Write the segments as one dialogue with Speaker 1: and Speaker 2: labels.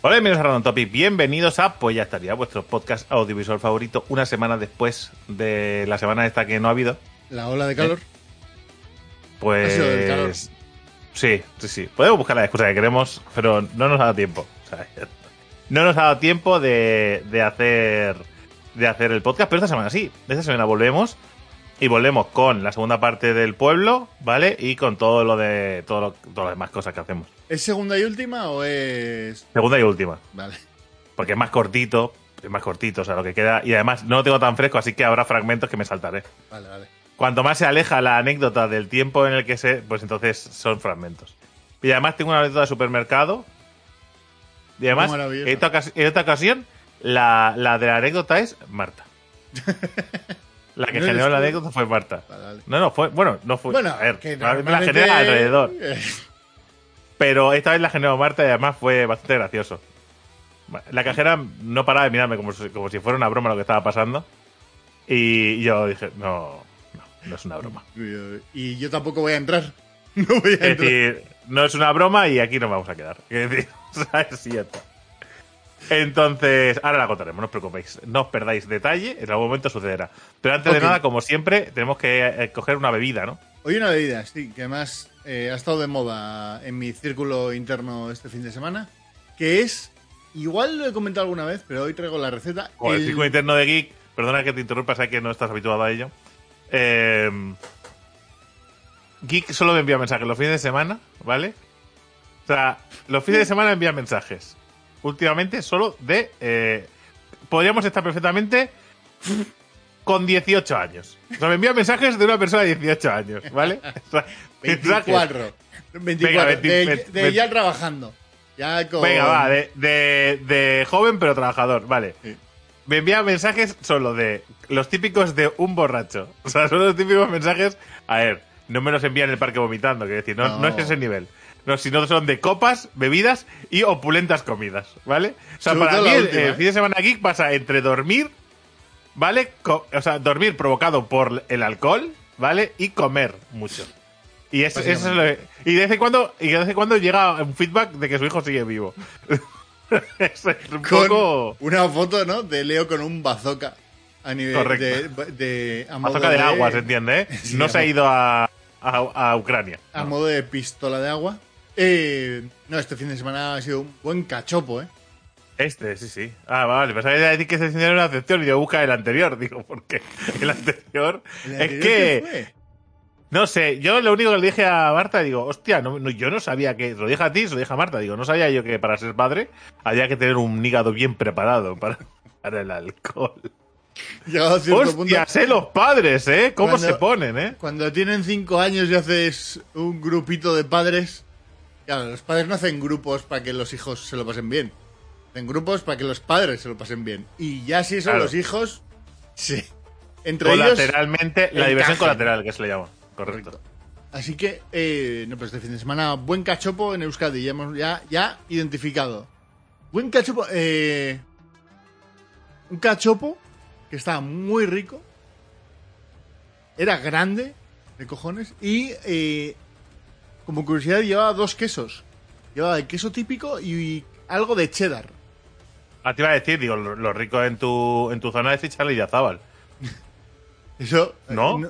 Speaker 1: Hola, bienvenidos a Random Topic. Bienvenidos a Pues ya estaría, vuestro podcast audiovisual favorito, una semana después de la semana esta que no ha habido.
Speaker 2: La ola de calor.
Speaker 1: Pues.
Speaker 2: Ha sido del calor.
Speaker 1: Sí, sí, sí. Podemos buscar la excusa que queremos, pero no nos ha dado tiempo. O sea, no nos ha dado tiempo de, de hacer de hacer el podcast, pero esta semana sí. Esta semana volvemos y volvemos con la segunda parte del pueblo, ¿vale? Y con todo lo de todo lo- todas las demás cosas que hacemos.
Speaker 2: ¿Es segunda y última o es.?
Speaker 1: Segunda y última.
Speaker 2: Vale.
Speaker 1: Porque es más cortito, es más cortito, o sea, lo que queda. Y además no lo tengo tan fresco, así que habrá fragmentos que me saltaré.
Speaker 2: Vale, vale.
Speaker 1: Cuanto más se aleja la anécdota del tiempo en el que se. Pues entonces son fragmentos. Y además tengo una anécdota de supermercado. Y además, en esta ocasión, la, la de la anécdota es Marta. La que
Speaker 2: No
Speaker 1: generó la anécdota fue Marta.
Speaker 2: Vale, vale.
Speaker 1: No, no, fue. Bueno, no fue.
Speaker 2: Bueno,
Speaker 1: a ver,
Speaker 2: que
Speaker 1: la generé alrededor.
Speaker 2: Eh,
Speaker 1: Pero esta vez la generó Marta y además fue bastante gracioso. La cajera no paraba de mirarme como si, como si fuera una broma lo que estaba pasando. Y yo dije, no, no, no es una broma.
Speaker 2: Y yo tampoco voy a entrar. No voy a
Speaker 1: Es
Speaker 2: entrar.
Speaker 1: decir, no es una broma y aquí nos vamos a quedar. Es decir, o sea, es cierto. Entonces, ahora la contaremos, no os preocupéis. No os perdáis detalle, en algún momento sucederá. Pero antes de nada, como siempre, tenemos que eh, coger una bebida, ¿no?
Speaker 2: Hoy una bebida, sí, que además eh, ha estado de moda en mi círculo interno este fin de semana. Que es. Igual lo he comentado alguna vez, pero hoy traigo la receta.
Speaker 1: O el
Speaker 2: el-
Speaker 1: círculo interno de Geek, perdona que te interrumpa, sé que no estás habituado a ello. Eh, Geek solo me envía mensajes los fines de semana, ¿vale? O sea, los fines de semana envía mensajes. Últimamente solo de... eh, podríamos estar perfectamente con 18 años. O sea, me envía mensajes de una persona de 18 años, ¿vale? O sea, mensajes.
Speaker 2: 24. 24.
Speaker 1: Venga, 20,
Speaker 2: de,
Speaker 1: 20,
Speaker 2: de ya trabajando. Ya con.
Speaker 1: Venga, va, de, de, de joven pero trabajador, vale.
Speaker 2: Sí.
Speaker 1: Me envía mensajes solo de los típicos de un borracho. O sea, son los típicos mensajes. A ver, no me los envía en el parque vomitando, quiero decir, no,
Speaker 2: No.
Speaker 1: no es ese nivel. No, sino son de copas, bebidas y opulentas comidas, ¿vale? O sea, para mí el, fin de semana geek pasa entre dormir, ¿vale? Co- o sea, dormir provocado por el alcohol, ¿vale? Y comer mucho. Y eso, eso es lo que- y de vez en cuando y de vez en cuando llega un feedback de que su hijo sigue vivo. eso es un
Speaker 2: Con
Speaker 1: poco
Speaker 2: una foto, ¿no? De Leo con un bazooka. A nivel
Speaker 1: Correcto.
Speaker 2: de. de a
Speaker 1: Bazooka del
Speaker 2: de-
Speaker 1: agua, se entiende, ¿eh?
Speaker 2: Sí,
Speaker 1: no se ha ido a, a, a Ucrania.
Speaker 2: A
Speaker 1: No.
Speaker 2: modo de pistola de agua. Eh, no, este fin de semana ha sido un buen cachopo, ¿eh?
Speaker 1: Este, sí, sí. Ah, vale, pensaba que iba a decir que se enseñaron una excepción y yo busca el anterior. Digo, porque el anterior
Speaker 2: ¿El
Speaker 1: es que
Speaker 2: fue?
Speaker 1: No sé, yo lo único que le dije a Marta, digo, hostia, no, no, yo no sabía que, lo dije a ti, se lo dije a Marta, digo, no sabía yo que para ser padre había que tener un hígado bien preparado para, para el alcohol.
Speaker 2: Llegado a cierto punto.
Speaker 1: Hostia, sé los padres, ¿eh? ¿Cómo
Speaker 2: Cuando-
Speaker 1: se ponen, eh?
Speaker 2: Cuando tienen cinco años y haces un grupito de padres. Claro, los padres no hacen grupos para que los hijos se lo pasen bien. Hacen grupos para que los padres se lo pasen bien. Y ya si son
Speaker 1: Claro.
Speaker 2: los hijos. Sí. Entre ellos.
Speaker 1: Colateralmente, la diversión colateral, que se le llama. Correcto.
Speaker 2: Así que, eh, no, pues este fin de semana, buen cachopo en Euskadi, ya hemos ya, ya identificado. Buen cachopo, eh, un cachopo que estaba muy rico, era grande, de cojones, y eh, como curiosidad llevaba dos quesos. Llevaba el queso típico y algo de cheddar.
Speaker 1: Ah, te iba a decir, digo, lo, lo rico en tu, en tu zona es echarle Yazábal.
Speaker 2: Eso. eh,
Speaker 1: ¿No?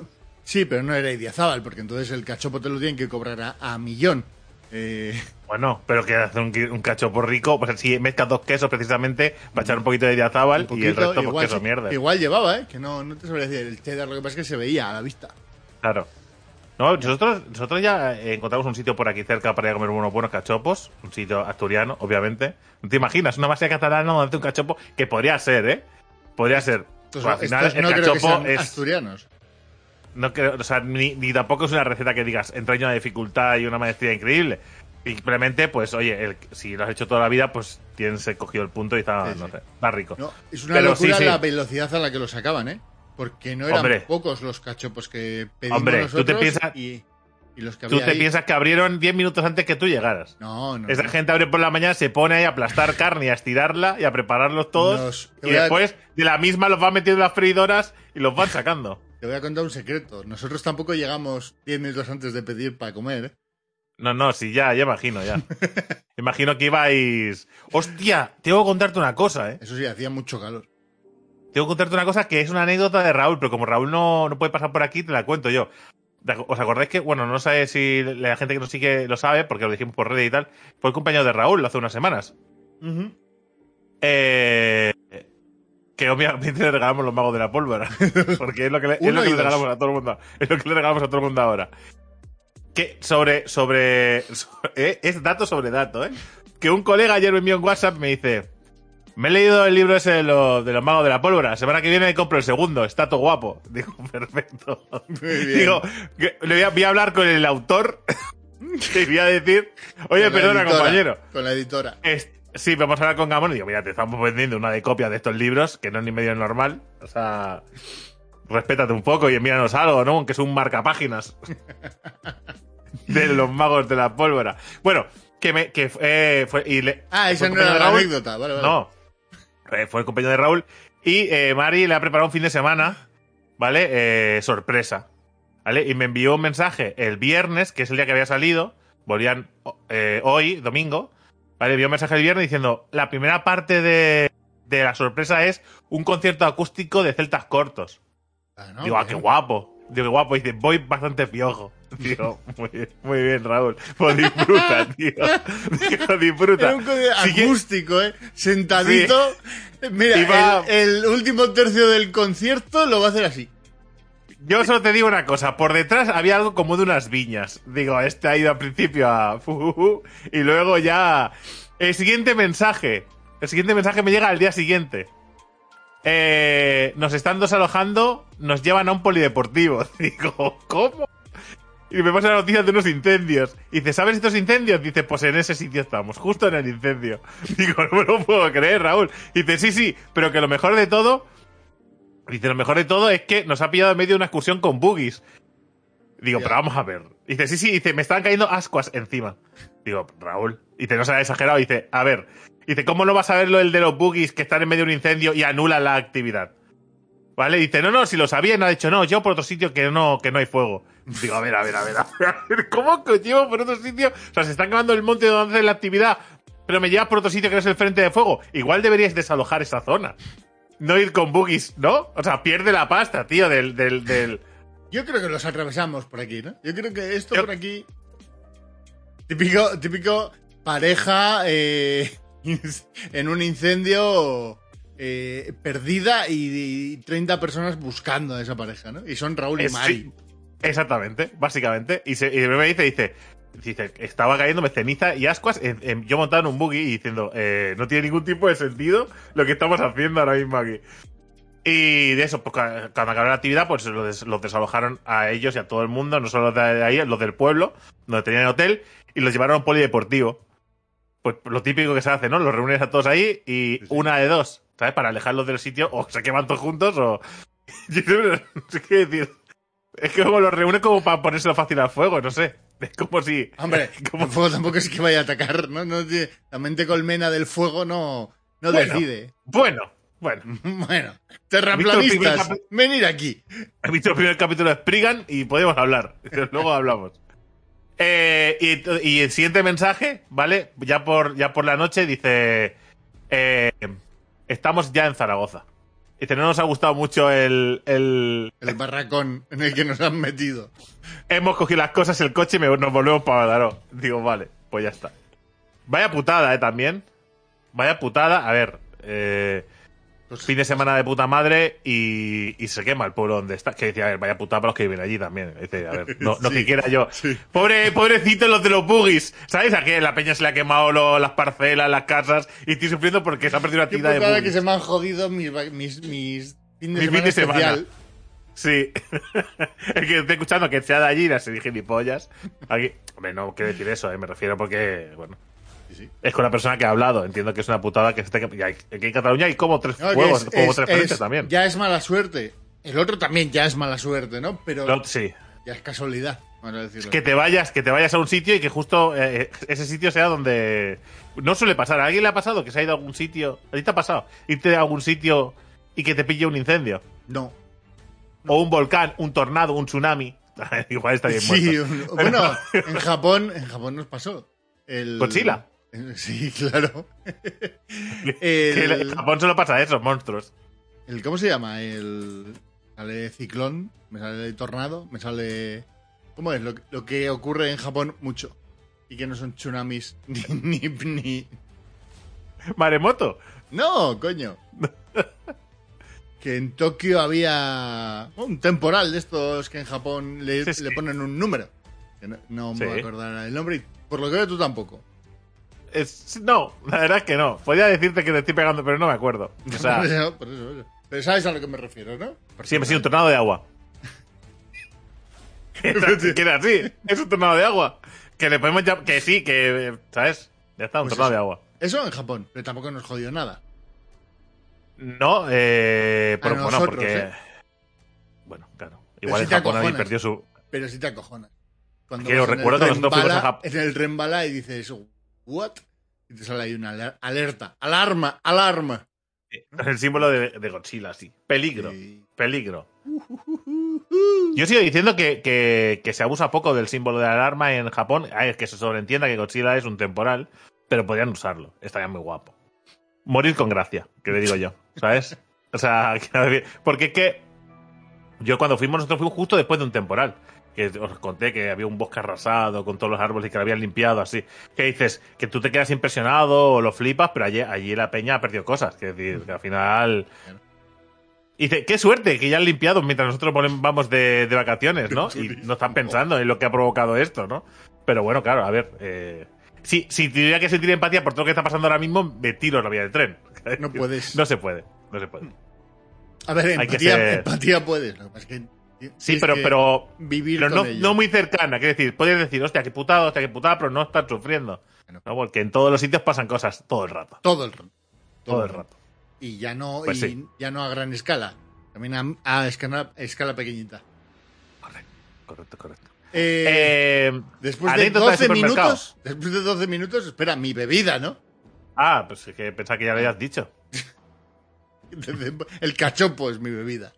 Speaker 2: sí, pero no era Idiazábal, porque entonces el cachopo te lo tienen que cobrar a, a millón. Eh,
Speaker 1: Bueno, pero que hacer un, un cachopo rico, pues si mezclas dos quesos precisamente, para echar un poquito de Yazábal
Speaker 2: Un
Speaker 1: y el resto, pues
Speaker 2: igual,
Speaker 1: queso
Speaker 2: sí,
Speaker 1: mierda.
Speaker 2: igual llevaba, ¿eh? Que no, no te sabría decir. El cheddar lo que pasa es que se veía a la vista.
Speaker 1: Claro. No, nosotros, nosotros ya eh, encontramos un sitio por aquí cerca para ir a comer unos buenos cachopos. Un sitio asturiano, obviamente. ¿No te imaginas? Una base catalana donde hace un cachopo que podría ser, ¿eh? Podría ser.
Speaker 2: Estos,
Speaker 1: Pues al final, el
Speaker 2: no creo que sean
Speaker 1: es.
Speaker 2: asturianos.
Speaker 1: No creo, o sea, ni, ni tampoco es una receta que digas entraña una dificultad y una maestría increíble. Simplemente, pues, oye, el- si lo has hecho toda la vida, pues tienes cogido el punto y está,
Speaker 2: Sí,
Speaker 1: no sé, está rico.
Speaker 2: No, es una
Speaker 1: Pero
Speaker 2: locura
Speaker 1: sí.
Speaker 2: la velocidad a la que lo sacaban, ¿eh? Porque no eran
Speaker 1: Hombre.
Speaker 2: pocos los cachopos que pedimos
Speaker 1: Hombre, tú te
Speaker 2: nosotros
Speaker 1: piensas-
Speaker 2: y, y los que
Speaker 1: Tú te
Speaker 2: ahí.
Speaker 1: piensas que abrieron 10 minutos antes que tú llegaras.
Speaker 2: No, no.
Speaker 1: Esa
Speaker 2: no.
Speaker 1: gente abre por la mañana, se pone ahí a aplastar carne y a estirarla y a prepararlos todos.
Speaker 2: Nos-
Speaker 1: y
Speaker 2: a-
Speaker 1: después de la misma los van metiendo en las freidoras y los van sacando.
Speaker 2: Te voy a contar un secreto. Nosotros tampoco llegamos 10 minutos antes de pedir para comer.
Speaker 1: No, no, sí, ya, ya imagino, ya. imagino que ibais. Hostia, tengo que contarte una cosa, ¿eh?
Speaker 2: Eso sí, hacía mucho calor.
Speaker 1: Tengo que contarte una cosa que es una anécdota de Raúl, pero como Raúl no, no puede pasar por aquí, te la cuento yo. ¿Os acordáis que, bueno, no sé si la gente que nos sigue lo sabe, porque lo dijimos por Reddit y tal, fue el compañero de Raúl hace unas semanas. Eh, que obviamente le regalamos los magos de la pólvora. Porque es lo que le, es
Speaker 2: Uno
Speaker 1: lo que
Speaker 2: y
Speaker 1: le
Speaker 2: dos.
Speaker 1: regalamos a todo el mundo. Es lo que le regalamos a todo el mundo ahora. Que sobre. sobre. sobre- eh, es dato sobre dato, ¿eh? Que un colega ayer me envió en WhatsApp y me dice. Me he leído el libro ese de, los- de los magos de la pólvora. La semana que viene compro el segundo. Está todo guapo. Digo, perfecto.
Speaker 2: Muy bien.
Speaker 1: Digo, que le voy a, voy a hablar con el autor. y voy a decir, oye, perdona,
Speaker 2: editora,
Speaker 1: compañero.
Speaker 2: Con la editora.
Speaker 1: Sí, vamos a hablar con Gamón y digo, mira, te estamos vendiendo una de copia de estos libros, que no es ni medio normal. O sea, respétate un poco y envíanos algo, ¿no? Aunque es un marcapáginas de los magos de la pólvora. Bueno, que me que eh, fue y le-
Speaker 2: Ah, esa no era la anécdota. Vale, vale.
Speaker 1: No, fue el compañero de Raúl y eh, Mari le ha preparado un fin de semana, ¿vale? Eh, sorpresa, ¿vale? Y me envió un mensaje el viernes, que es el día que había salido, volvían eh, hoy, domingo, ¿vale? Envió un mensaje el viernes diciendo, la primera parte de, de la sorpresa es un concierto acústico de celtas cortos.
Speaker 2: Ah, no,
Speaker 1: Digo, ah, qué guapo. Digo, qué guapo. Dice, voy bastante piojo. Digo, muy bien, muy bien, Raúl. Pues disfruta, tío. Digo, disfruta.
Speaker 2: Era un acústico, ¿eh? Sentadito. Mira, el, el último tercio del concierto lo va a hacer así.
Speaker 1: Yo solo te digo una cosa, por detrás había algo como de unas viñas. Digo, este ha ido al principio a y luego ya el siguiente mensaje, el siguiente mensaje me llega al día siguiente. Eh, nos están desalojando, nos llevan a un polideportivo. Digo, ¿cómo? Y me pasa la noticia de unos incendios. Y dice, ¿sabes estos incendios? Dice, pues en ese sitio estamos, justo en el incendio. Digo, no me lo puedo creer, Raúl. Dice, sí, sí, pero que lo mejor de todo Dice, lo mejor de todo es que nos ha pillado en medio de una excursión con boogies. Digo, pero vamos a ver. Dice, sí, sí, dice, me están cayendo ascuas encima. Digo, Raúl. Dice, no será exagerado. Dice, a ver. Dice, ¿cómo no vas a ver lo el de los boogies que están en medio de un incendio y anulan la actividad? ¿Vale? Dice, no, no, si lo sabía, y no ha dicho, no, yo por otro sitio que no, que no hay fuego. Digo, a ver, a ver, a ver, a ver, ¿cómo que llevo por otro sitio? O sea, se están quemando el monte donde hacen la actividad, pero me llevas por otro sitio que no es el frente de fuego. Igual deberíais desalojar esa zona. No ir con boogies, ¿no? O sea, pierde la pasta, tío, del, del, del...
Speaker 2: Yo creo que los atravesamos por aquí, ¿no? Yo creo que esto
Speaker 1: Yo-
Speaker 2: por aquí. Típico, típico pareja eh, en un incendio eh, perdida y, y 30 personas buscando a esa pareja, ¿no? Y son Raúl y Mari.
Speaker 1: sí, exactamente, básicamente. Y, se, y me dice, dice, dice, estaba cayéndome ceniza y ascuas, en- en- yo montado en un buggy y diciendo, eh, no tiene ningún tipo de sentido lo que estamos haciendo ahora mismo aquí. Y de eso, pues cu- cuando acabó la actividad, pues los, des- los desalojaron a ellos y a todo el mundo, no solo los de ahí, los del pueblo, donde tenían el hotel, y los llevaron a un polideportivo. Pues lo típico que se hace, ¿no? Los reúnes a todos ahí y
Speaker 2: Sí, sí.
Speaker 1: una de dos, ¿sabes? Para alejarlos del sitio, o se queman todos juntos, o. Sé qué decir. Es que como los reúnes como para ponérselo fácil al fuego, no sé. Es como si.
Speaker 2: Hombre,
Speaker 1: como-
Speaker 2: el fuego tampoco es que vaya a atacar, ¿no? no la mente colmena del fuego no, no
Speaker 1: Bueno.
Speaker 2: decide.
Speaker 1: Bueno, bueno.
Speaker 2: Bueno,
Speaker 1: ¿Has visto el
Speaker 2: terraplanistas,
Speaker 1: primer
Speaker 2: venir aquí.
Speaker 1: He visto el primer capítulo de Spriggan y podemos hablar. Luego hablamos. Eh, y, y el siguiente mensaje, ¿vale? Ya por, ya por la noche dice: eh, Estamos ya en Zaragoza. Dice: No nos ha gustado mucho el. el-
Speaker 2: El barracón en el que nos han metido.
Speaker 1: Hemos cogido las cosas, el coche y nos volvemos para Mataró. Digo, vale, pues ya está. Vaya putada, ¿eh? También. Vaya putada. A ver, eh,
Speaker 2: Pues-
Speaker 1: fin de semana de puta madre y, y se quema el pueblo donde está. Que dice, a ver, vaya putada para los que viven allí también. Dice, a ver, no, no
Speaker 2: Sí,
Speaker 1: que quiera yo.
Speaker 2: sí.
Speaker 1: Pobre, pobrecitos los de los buggies. ¿Sabes? A que la peña se le ha quemado lo- las parcelas, las casas y estoy sufriendo porque se ha perdido una actividad de
Speaker 2: putada que
Speaker 1: buggies.
Speaker 2: se me han jodido mis, mis, mis fin de
Speaker 1: Mi
Speaker 2: semana
Speaker 1: fin de semana.
Speaker 2: especial.
Speaker 1: Sí. es que estoy escuchando que sea de allí y las gilipollas. Aquí. Hombre, no quiero decir eso, eh, me refiero porque, bueno.
Speaker 2: Sí, sí.
Speaker 1: Es con la persona que ha hablado. Entiendo que es una putada que esté. hay- Aquí en Cataluña hay como tres
Speaker 2: No, que
Speaker 1: juegos,
Speaker 2: es-
Speaker 1: como
Speaker 2: es-
Speaker 1: tres
Speaker 2: es-
Speaker 1: también.
Speaker 2: Ya es mala suerte. El otro también ya es mala suerte, ¿no? Pero
Speaker 1: No, sí.
Speaker 2: ya es casualidad, decirlo.
Speaker 1: Que te vayas, que te vayas a un sitio y que justo eh, ese sitio sea donde. No suele pasar. ¿A alguien le ha pasado que se ha ido a algún sitio? ¿A ti te ha pasado? Irte a algún sitio y que te pille un incendio.
Speaker 2: No.
Speaker 1: O un volcán, un tornado, un tsunami. igual está bien
Speaker 2: Sí,
Speaker 1: muerto.
Speaker 2: un- bueno, en Japón, en Japón nos pasó. El,
Speaker 1: ¿Godzilla?
Speaker 2: Sí, claro. El,
Speaker 1: en Japón solo pasa eso, monstruos.
Speaker 2: el- ¿Cómo se llama? El. Sale ciclón, me sale tornado, me sale. ¿Cómo es? Lo, que- lo que ocurre en Japón mucho. Y que no son tsunamis ni. ni, ni-
Speaker 1: Maremoto.
Speaker 2: No, coño. que en Tokio había un temporal de estos que en Japón le,
Speaker 1: Sí, sí.
Speaker 2: le ponen un número. Que no, no me
Speaker 1: Sí.
Speaker 2: voy a acordar el nombre y por lo que veo tú tampoco.
Speaker 1: Es- no, la verdad es que no. Podría decirte que te estoy pegando, pero no me acuerdo. O sea,
Speaker 2: por eso, por eso, por. Pero sabes a lo que me refiero, ¿no?
Speaker 1: siempre ha sido un tornado de agua. que era- así, es un tornado de agua. Que le podemos llamar, que sí, que, ¿sabes? Ya está, un
Speaker 2: Pues
Speaker 1: tornado
Speaker 2: eso.
Speaker 1: de agua.
Speaker 2: Eso en Japón, pero tampoco nos jodió nada.
Speaker 1: No, eh, pero
Speaker 2: A
Speaker 1: bueno,
Speaker 2: nosotros,
Speaker 1: porque...
Speaker 2: ¿eh?
Speaker 1: Bueno, claro. Igual
Speaker 2: si
Speaker 1: en Japón
Speaker 2: acojonas.
Speaker 1: perdió su...
Speaker 2: Pero sí te acojonas. Cuando
Speaker 1: Que recuerdo que nosotros fuimos a
Speaker 2: bala-
Speaker 1: Jap-
Speaker 2: En el tren bala y dices, ¿what? Y te sale ahí una aler- alerta. Alarma, alarma.
Speaker 1: El símbolo de, de Godzilla, sí. Peligro, peligro. Yo sigo diciendo que, que- que se abusa poco del símbolo de alarma en Japón. Ay, es que se sobreentienda que Godzilla es un temporal, pero podrían usarlo. Estaría muy guapo. Morir con gracia, que le digo yo, ¿sabes? O sea, que- porque es que yo cuando fuimos, nosotros fuimos justo después de un temporal. Que os conté que había un bosque arrasado con todos los árboles y que lo habían limpiado así. Que dices que tú te quedas impresionado o lo flipas, pero allí, allí la peña ha perdido cosas. Que decir, que al final. Y dice, qué suerte que ya han limpiado mientras nosotros vamos de, de vacaciones, ¿no? Y no están pensando en lo que ha provocado esto, ¿no? Pero bueno, claro, a ver. Eh, si, si tuviera que sentir empatía por todo lo que está pasando ahora mismo, me tiro en la vía del tren.
Speaker 2: No puedes.
Speaker 1: No se puede. No se puede.
Speaker 2: A ver, empatía,
Speaker 1: ser-
Speaker 2: empatía puedes. Lo que pasa es que
Speaker 1: Sí, pero, pero,
Speaker 2: Vivir
Speaker 1: pero no, no muy cercana. Quiero decir, puedes decir, hostia, qué putada, hostia, qué putada, pero no estar sufriendo.
Speaker 2: Bueno.
Speaker 1: ¿no? Porque en todos los sitios pasan cosas todo el rato.
Speaker 2: Todo el rato.
Speaker 1: Todo el rato.
Speaker 2: Y ya no,
Speaker 1: Pues
Speaker 2: y
Speaker 1: sí.
Speaker 2: ya no a gran escala. También a, a escala, a escala pequeñita.
Speaker 1: Correcto, correcto, correcto.
Speaker 2: Eh,
Speaker 1: Eh,
Speaker 2: después de
Speaker 1: anécdota de
Speaker 2: 12
Speaker 1: supermercado.
Speaker 2: minutos, después de 12 minutos, espera, mi bebida, ¿no?
Speaker 1: ah, pues es que pensaba que ya lo habías dicho.
Speaker 2: El cachopo es mi bebida.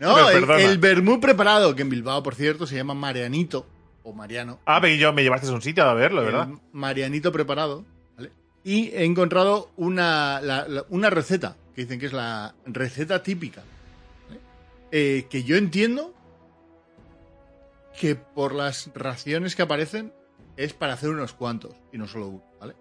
Speaker 2: ¿no? El, el vermú preparado, que en Bilbao, por cierto, se llama Marianito, o Mariano.
Speaker 1: Ah, pero yo me llevaste a un sitio a verlo, ¿verdad?
Speaker 2: El Marianito preparado. ¿vale? Y he encontrado una, la- la- una receta, que dicen que es la receta típica. ¿vale? Eh, que yo entiendo que por las raciones que aparecen es para hacer unos cuantos y no solo uno, ¿vale?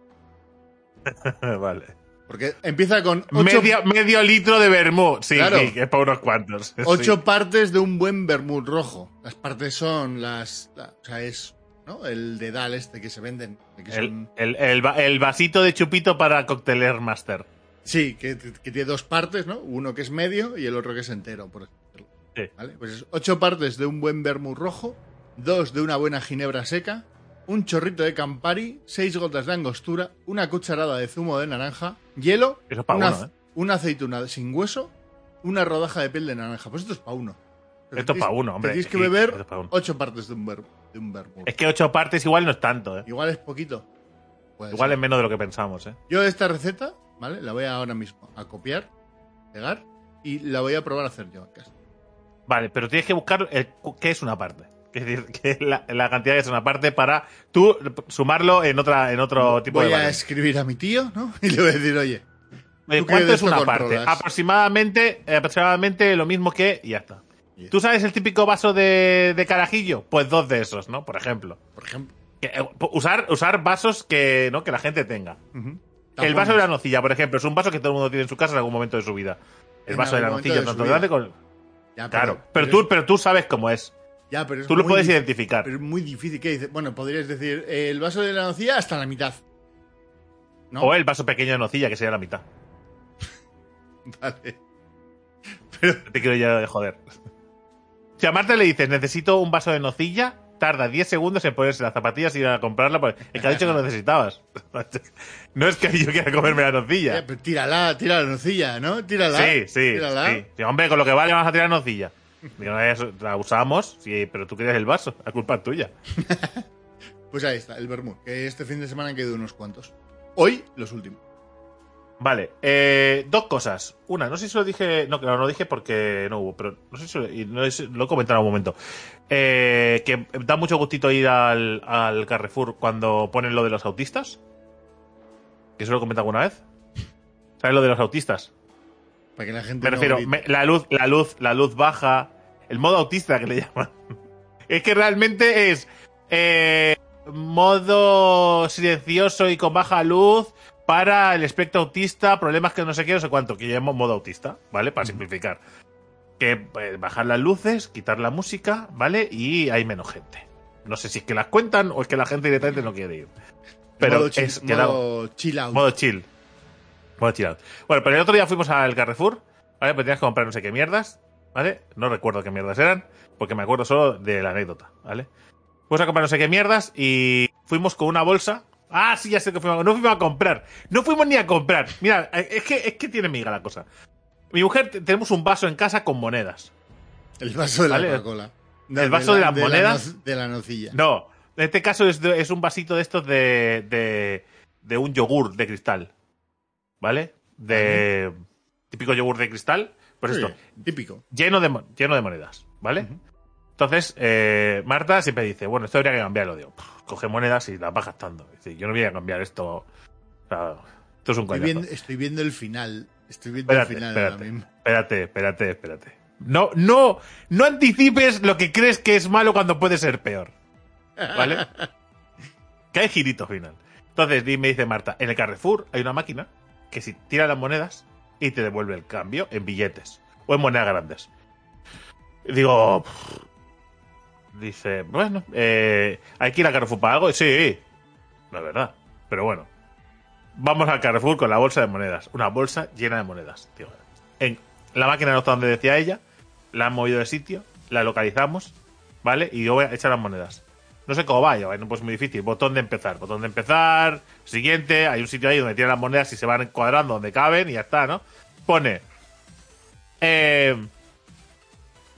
Speaker 1: vale.
Speaker 2: Porque empieza con ocho,
Speaker 1: Medio, medio litro de vermú. Sí,
Speaker 2: Claro.
Speaker 1: sí, es para unos cuantos.
Speaker 2: ocho
Speaker 1: Sí.
Speaker 2: partes de un buen vermut rojo. Las partes son las... la- o sea, es ¿no? el dedal este que se venden. que
Speaker 1: El,
Speaker 2: son-
Speaker 1: el, el va- el vasito de chupito para Cocteler Master.
Speaker 2: Sí, que, que tiene dos partes, ¿no? Uno que es medio y el otro que es entero, por ejemplo.
Speaker 1: Sí.
Speaker 2: ¿Vale? Pues es ocho partes de un buen vermut rojo, dos de una buena ginebra seca, un chorrito de Campari, seis gotas de angostura, una cucharada de zumo de naranja, hielo,
Speaker 1: Eso pa'
Speaker 2: una,
Speaker 1: uno, ¿eh?
Speaker 2: una aceituna sin hueso, una rodaja de piel de naranja. Pues esto es para uno. Pero
Speaker 1: Esto es
Speaker 2: tienes-
Speaker 1: pa' uno, hombre.
Speaker 2: Tienes que
Speaker 1: Sí,
Speaker 2: beber
Speaker 1: es
Speaker 2: ocho partes de un, ver, de un.
Speaker 1: Es que ocho partes igual no es tanto, ¿eh?
Speaker 2: Igual es poquito. Puede
Speaker 1: Igual
Speaker 2: ser.
Speaker 1: es menos de lo que pensamos, ¿eh?
Speaker 2: Yo esta receta, ¿vale? La voy ahora mismo a copiar, pegar y la voy a probar a hacer yo en casa.
Speaker 1: Vale, pero tienes que buscar el, qué es una parte. Es decir, que la, la cantidad que es una parte para tú sumarlo en otra en otro tipo
Speaker 2: voy
Speaker 1: de
Speaker 2: a
Speaker 1: valor.
Speaker 2: escribir a mi tío, ¿no? Y le voy a decir, oye,
Speaker 1: Oye,
Speaker 2: ¿tú qué
Speaker 1: ¿Cuánto es una parte? Aproximadamente, aproximadamente lo mismo que y ya está. ¿Tú sabes el típico vaso de, de carajillo? Pues dos de esos, ¿no? Por ejemplo.
Speaker 2: por ejemplo,
Speaker 1: Que, eh, usar, usar vasos que, ¿no? que la gente tenga. El vaso de la nocilla, por ejemplo, es un vaso que todo el mundo tiene en su casa en algún momento de su vida. El
Speaker 2: En
Speaker 1: vaso de la nocilla, tanto grande.
Speaker 2: Ya,
Speaker 1: Claro, pero tú, pero tú sabes cómo es.
Speaker 2: Ya, pero es
Speaker 1: Tú lo
Speaker 2: muy
Speaker 1: puedes identificar.
Speaker 2: Pero es muy difícil. ¿Qué dices? Bueno, podrías decir eh, el vaso de la nocilla hasta la mitad. ¿No?
Speaker 1: O el vaso pequeño de nocilla, que sería la mitad.
Speaker 2: Vale.
Speaker 1: Te quiero ya de joder. Si a Marta le dices, necesito un vaso de nocilla, tarda 10 segundos en ponerse las zapatillas y ir a comprarla, porque es que ha dicho que lo necesitabas. No es que yo quiera comerme la nocilla.
Speaker 2: pero tírala, tira la nocilla, ¿no? Tírala.
Speaker 1: Sí, sí,
Speaker 2: Tírala.
Speaker 1: sí. Sí, Hombre, con lo que vale vamos a tirar nocilla. Digo, la usamos, sí, pero tú querías el vaso, la culpa es tuya.
Speaker 2: Pues ahí está, el vermut. Que este fin de semana han quedado unos cuantos. Hoy, los últimos.
Speaker 1: Vale, eh, dos cosas. Una, no sé si lo dije, no, claro, no lo dije porque no hubo, pero no sé si lo, no es- lo he comentado en algún momento. Eh, que da mucho gustito ir al, al Carrefour cuando ponen lo de los autistas. Que eso lo he comentado alguna vez. ¿Sabes lo de los autistas?
Speaker 2: Para que la gente
Speaker 1: Me
Speaker 2: no
Speaker 1: refiero, me- la luz, la luz, la luz baja, el modo autista que le llaman. Es que realmente es eh, modo silencioso y con baja luz para el espectro autista, problemas que no sé qué, no sé cuánto, que llamamos modo autista, ¿vale? Para simplificar. Que pues, bajar las luces, quitar la música, ¿vale? Y hay menos gente. No sé si es que las cuentan o es que la gente directamente no quiere ir. Pero
Speaker 2: modo chill,
Speaker 1: es
Speaker 2: modo chill out.
Speaker 1: Modo chill. Bueno, pero el otro día fuimos al Carrefour, ¿vale? Pues tenías que comprar no sé qué mierdas, ¿vale? No recuerdo qué mierdas eran, porque me acuerdo solo de la anécdota, ¿vale? Fuimos a comprar no sé qué mierdas y fuimos con una bolsa. Ah, sí, ya sé que fuimos. No fuimos a comprar. No fuimos ni a comprar. Mira, eh, es que, es que tiene miga la cosa. Mi mujer, te- tenemos un vaso en casa con monedas.
Speaker 2: El vaso de la. Coca-Cola.
Speaker 1: El vaso de las
Speaker 2: la
Speaker 1: monedas.
Speaker 2: no- de la nocilla.
Speaker 1: No, en este caso es, de- es un vasito de estos de, de, de un yogur de cristal. ¿Vale? De típico yogur de cristal. Pues
Speaker 2: Sí,
Speaker 1: esto,
Speaker 2: Típico.
Speaker 1: lleno de, lleno de monedas. ¿Vale? Entonces, eh, Marta siempre dice, bueno, esto habría que cambiarlo. Digo, "Pff, coge monedas y las vas gastando. Dice, yo no voy a cambiar esto. O sea, esto es un
Speaker 2: Estoy viendo, estoy viendo el final. Estoy viendo
Speaker 1: Espérate,
Speaker 2: el final ahora
Speaker 1: espérate,
Speaker 2: mismo.
Speaker 1: espérate, espérate, espérate. No, no, no anticipes lo que crees que es malo cuando puede ser peor. ¿Vale? que hay girito final. Entonces me dice Marta, en el Carrefour hay una máquina que si tira las monedas y te devuelve el cambio en billetes o en monedas grandes. Y digo, dice, bueno, eh, hay que ir al Carrefour para algo. Sí, no es verdad, pero bueno. Vamos al Carrefour con la bolsa de monedas. Una bolsa llena de monedas. Tío. En la máquina no está donde decía ella. La han movido de sitio. La localizamos. ¿Vale? Y yo voy a echar las monedas. No sé cómo vaya. Bueno, pues muy difícil. Botón de empezar. Botón de empezar. Siguiente. Hay un sitio ahí donde tienen las monedas y se van encuadrando donde caben y ya está, ¿no? Pone. Eh,